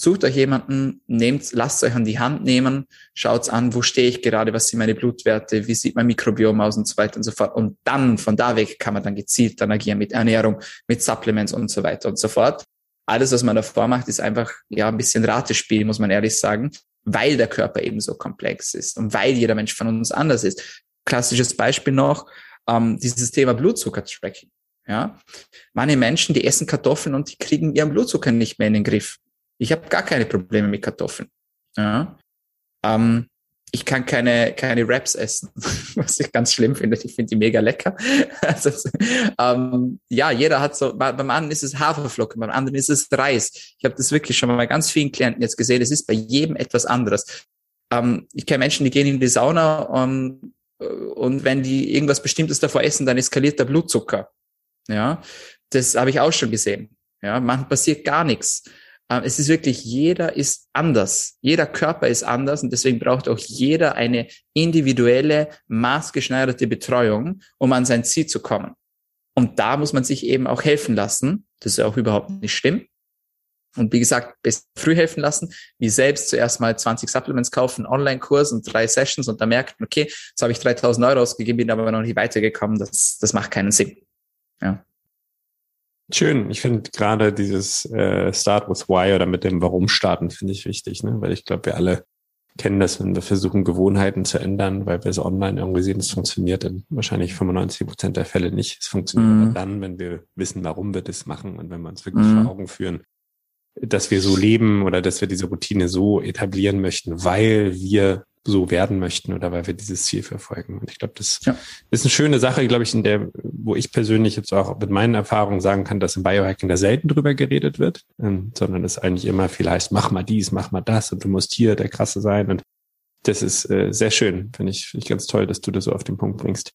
Sucht euch jemanden, nehmt, lasst euch an die Hand nehmen, schaut's an, wo stehe ich gerade, was sind meine Blutwerte, wie sieht mein Mikrobiom aus und so weiter und so fort. Und dann von da weg kann man dann gezielt dann agieren mit Ernährung, mit Supplements und so weiter und so fort. Alles, was man davor macht, ist einfach ja ein bisschen Ratespiel, muss man ehrlich sagen weil der Körper eben so komplex ist und weil jeder Mensch von uns anders ist. Klassisches Beispiel noch, ähm, dieses Thema Blutzucker-Tracking. Ja, manche Menschen, die essen Kartoffeln und die kriegen ihren Blutzucker nicht mehr in den Griff. Ich habe gar keine Probleme mit Kartoffeln. Ja, ähm, ich kann keine, keine Wraps essen, was ich ganz schlimm finde. Ich finde die mega lecker. Also, ähm, ja, jeder hat so, beim einen ist es Haferflocken, beim anderen ist es Reis. Ich habe das wirklich schon mal ganz vielen Klienten jetzt gesehen. Es ist bei jedem etwas anderes. Ähm, ich kenne Menschen, die gehen in die Sauna um, ähm, und wenn die irgendwas Bestimmtes davor essen, dann eskaliert der Blutzucker. Ja, das habe ich auch schon gesehen. Ja, man passiert gar nichts. Ähm, es ist wirklich, jeder ist anders. Jeder Körper ist anders und deswegen braucht auch jeder eine individuelle, maßgeschneiderte Betreuung, um an sein Ziel zu kommen. Und da muss man sich eben auch helfen lassen. Das ist auch überhaupt nicht schlimm. Und wie gesagt, best früh helfen lassen, wie selbst zuerst mal 20 Supplements kaufen, Online-Kurs und drei Sessions und dann merkt, okay, jetzt habe ich 3000 Euro ausgegeben, bin aber noch nicht weitergekommen. Das, das macht keinen Sinn. Ja. Schön. Ich finde gerade dieses äh, Start with Why oder mit dem Warum starten finde ich wichtig, ne? weil ich glaube, wir alle kennen das, wenn wir versuchen, Gewohnheiten zu ändern, weil wir es online irgendwie sehen, es funktioniert dann wahrscheinlich 95 Prozent der Fälle nicht. Es funktioniert mhm. dann, wenn wir wissen, warum wir das machen und wenn wir uns wirklich mhm. vor Augen führen, dass wir so leben oder dass wir diese Routine so etablieren möchten, weil wir so werden möchten oder weil wir dieses Ziel verfolgen. Und ich glaube, das ja. ist eine schöne Sache, glaube ich, in der, wo ich persönlich jetzt auch mit meinen Erfahrungen sagen kann, dass im Biohacking da selten drüber geredet wird, ähm, sondern es eigentlich immer viel heißt, mach mal dies, mach mal das und du musst hier der Krasse sein. Und das ist äh, sehr schön, finde ich, finde ich ganz toll, dass du das so auf den Punkt bringst.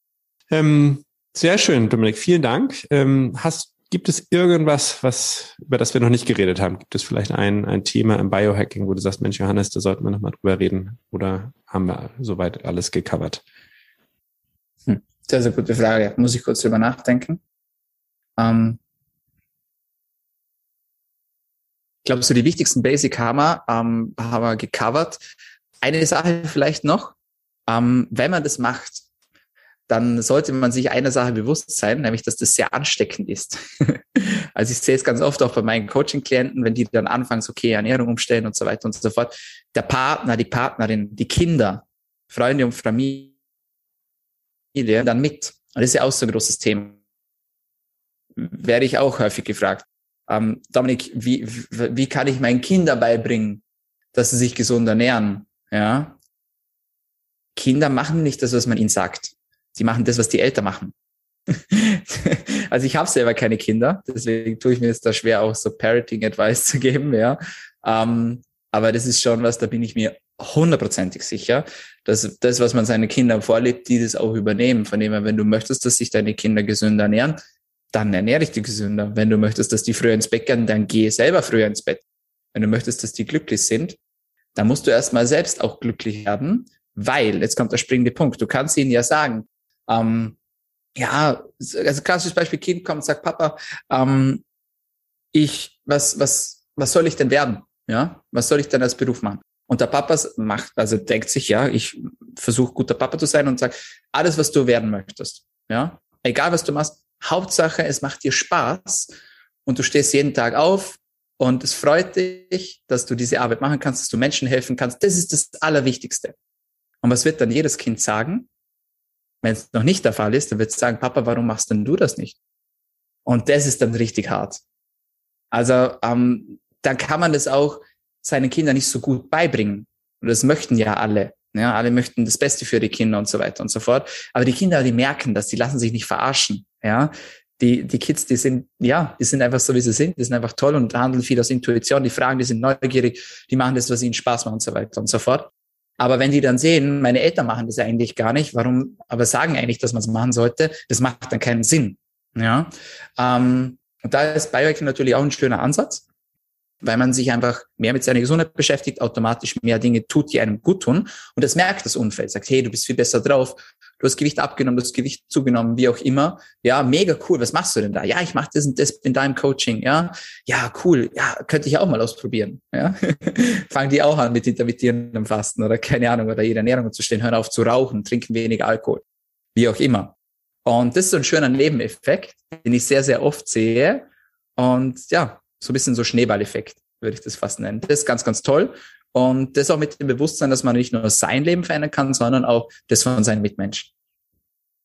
Ähm, sehr schön, Dominik, vielen Dank. Ähm, hast Gibt es irgendwas, was, über das wir noch nicht geredet haben? Gibt es vielleicht ein, ein Thema im Biohacking, wo du sagst, Mensch, Johannes, da sollten wir nochmal drüber reden? Oder haben wir soweit alles gecovert? Hm. Sehr, sehr gute Frage. Muss ich kurz drüber nachdenken. Ähm ich glaube, so die wichtigsten Basic haben wir, ähm, haben wir gecovert. Eine Sache vielleicht noch. Ähm, wenn man das macht, dann sollte man sich einer Sache bewusst sein, nämlich, dass das sehr ansteckend ist. also ich sehe es ganz oft auch bei meinen Coaching-Klienten, wenn die dann anfangen, okay, Ernährung umstellen und so weiter und so fort. Der Partner, die Partnerin, die Kinder, Freunde und Familie dann mit. Und das ist ja auch so ein großes Thema. Werde ich auch häufig gefragt. Ähm, Dominik, wie, wie kann ich meinen Kindern beibringen, dass sie sich gesund ernähren? Ja, Kinder machen nicht das, was man ihnen sagt. Sie machen das, was die Eltern machen. also ich habe selber keine Kinder, deswegen tue ich mir jetzt da schwer, auch so Parenting Advice zu geben, ja. Ähm, aber das ist schon was, da bin ich mir hundertprozentig sicher, dass das, was man seinen Kindern vorlebt, die das auch übernehmen. Von dem her, wenn du möchtest, dass sich deine Kinder gesünder ernähren, dann ernähre ich die gesünder. Wenn du möchtest, dass die früher ins Bett gehen, dann gehe selber früher ins Bett. Wenn du möchtest, dass die glücklich sind, dann musst du erstmal selbst auch glücklich werden, weil, jetzt kommt der springende Punkt, du kannst ihnen ja sagen, ähm, ja, also klassisches Beispiel, Kind kommt und sagt, Papa, ähm, ich, was, was, was soll ich denn werden? Ja, was soll ich denn als Beruf machen? Und der Papa macht, also denkt sich, ja, ich versuche guter Papa zu sein und sagt, alles, was du werden möchtest, ja, egal was du machst, Hauptsache, es macht dir Spaß und du stehst jeden Tag auf und es freut dich, dass du diese Arbeit machen kannst, dass du Menschen helfen kannst. Das ist das Allerwichtigste. Und was wird dann jedes Kind sagen? Wenn es noch nicht der Fall ist, dann wird es sagen, Papa, warum machst denn du das nicht? Und das ist dann richtig hart. Also ähm, dann kann man das auch seinen Kindern nicht so gut beibringen. Und das möchten ja alle. Ja, alle möchten das Beste für die Kinder und so weiter und so fort. Aber die Kinder, die merken das, die lassen sich nicht verarschen. Ja, die, die Kids, die sind, ja, die sind einfach so, wie sie sind, die sind einfach toll und handeln viel aus Intuition, die fragen, die sind neugierig, die machen das, was ihnen Spaß macht und so weiter und so fort. Aber wenn die dann sehen, meine Eltern machen das eigentlich gar nicht, warum, aber sagen eigentlich, dass man es machen sollte, das macht dann keinen Sinn. Ja, ähm, und da ist Biohacking natürlich auch ein schöner Ansatz weil man sich einfach mehr mit seiner Gesundheit beschäftigt, automatisch mehr Dinge tut, die einem gut tun. Und das merkt das Umfeld, sagt, hey, du bist viel besser drauf, du hast Gewicht abgenommen, du hast Gewicht zugenommen, wie auch immer. Ja, mega cool, was machst du denn da? Ja, ich mache das und das in deinem Coaching, ja. Ja, cool, ja, könnte ich auch mal ausprobieren, ja. Fangen die auch an mit intermittierendem Fasten oder keine Ahnung, oder ihre Ernährung zu stehen, hören auf zu rauchen, trinken weniger Alkohol, wie auch immer. Und das ist so ein schöner Nebeneffekt, den ich sehr, sehr oft sehe. Und ja, so ein bisschen so Schneeballeffekt, würde ich das fast nennen. Das ist ganz, ganz toll. Und das auch mit dem Bewusstsein, dass man nicht nur sein Leben verändern kann, sondern auch das von seinen Mitmenschen.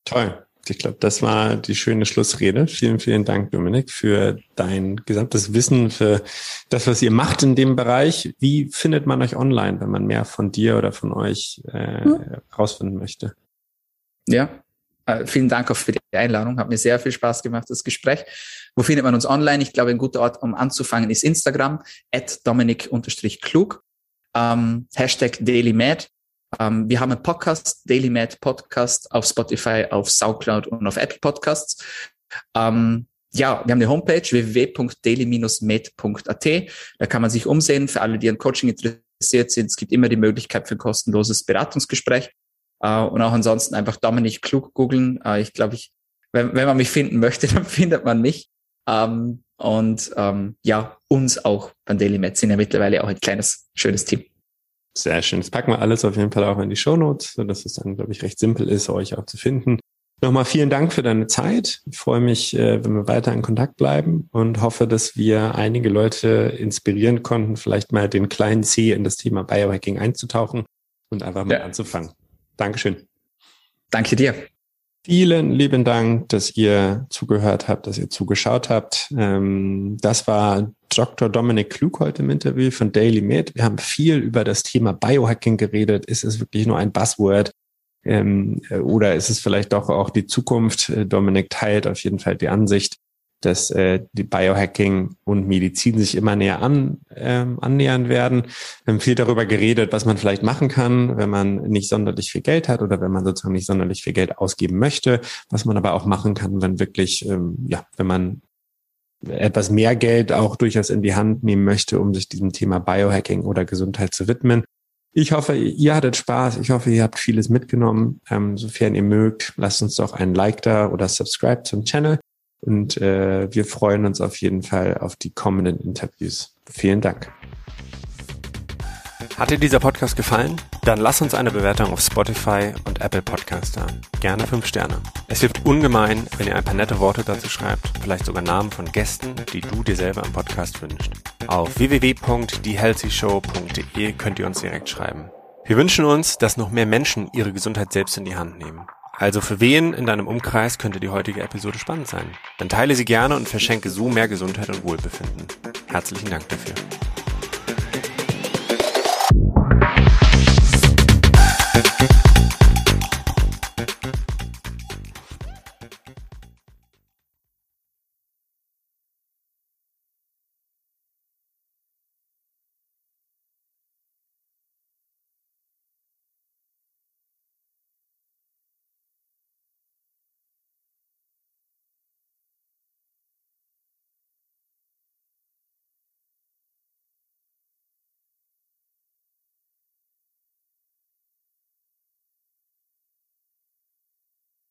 Toll. Ich glaube, das war die schöne Schlussrede. Vielen, vielen Dank, Dominik, für dein gesamtes Wissen, für das, was ihr macht in dem Bereich. Wie findet man euch online, wenn man mehr von dir oder von euch äh, hm. möchte? Ja, vielen Dank auch für die Einladung. Hat mir sehr viel Spaß gemacht, das Gespräch. Wo findet man uns online? Ich glaube, ein guter Ort, um anzufangen, ist Instagram, at dominik-klug, ähm, Hashtag DailyMad. Ähm, wir haben einen Podcast, DailyMad Podcast auf Spotify, auf SoundCloud und auf Apple Podcasts. Ähm, ja, wir haben eine Homepage www.daily-med.at. Da kann man sich umsehen für alle, die an Coaching interessiert sind. Es gibt immer die Möglichkeit für ein kostenloses Beratungsgespräch. Äh, und auch ansonsten einfach Dominik Klug googeln. Äh, ich glaube, ich, wenn, wenn man mich finden möchte, dann findet man mich. Ähm, und ähm, ja, uns auch beim Daily Med sind ja mittlerweile auch ein kleines, schönes Team. Sehr schön. Das packen wir alles auf jeden Fall auch in die Show Notes, sodass es dann, glaube ich, recht simpel ist, euch auch zu finden. Nochmal vielen Dank für deine Zeit. Ich freue mich, äh, wenn wir weiter in Kontakt bleiben und hoffe, dass wir einige Leute inspirieren konnten, vielleicht mal den kleinen C in das Thema Biohacking einzutauchen und einfach mal ja. anzufangen. Dankeschön. Danke dir. Vielen lieben Dank, dass ihr zugehört habt, dass ihr zugeschaut habt. Ähm, das war Dr. Dominik Klug heute im Interview von Daily Med. Wir haben viel über das Thema Biohacking geredet. Ist es wirklich nur ein Buzzword? Ähm, oder ist es vielleicht doch auch die Zukunft? Äh, Dominik teilt auf jeden Fall die Ansicht, dass äh, die Biohacking und Medizin sich immer näher an, ähm, annähern werden. Wir haben viel darüber geredet, was man vielleicht machen kann, wenn man nicht sonderlich viel Geld hat oder wenn man sozusagen nicht sonderlich viel Geld ausgeben möchte, was man aber auch machen kann, wenn wirklich, ähm, ja, wenn man etwas mehr Geld auch durchaus in die Hand nehmen möchte, um sich diesem Thema Biohacking oder Gesundheit zu widmen. Ich hoffe, ihr hattet Spaß. Ich hoffe, ihr habt vieles mitgenommen. Ähm, sofern ihr mögt, lasst uns doch ein Like da oder subscribe zum Channel. Und äh, wir freuen uns auf jeden Fall auf die kommenden Interviews. Vielen Dank. Hat dir dieser Podcast gefallen? Dann lass uns eine Bewertung auf Spotify und Apple Podcast da. Gerne fünf Sterne. Es hilft ungemein, wenn ihr ein paar nette Worte dazu schreibt, vielleicht sogar Namen von Gästen, die du dir selber im Podcast wünschst. Auf www.thehealthyshow.de könnt ihr uns direkt schreiben. Wir wünschen uns, dass noch mehr Menschen ihre Gesundheit selbst in die Hand nehmen. Also für wen in deinem Umkreis könnte die heutige Episode spannend sein? Dann teile sie gerne und verschenke so mehr Gesundheit und Wohlbefinden. Herzlichen Dank dafür.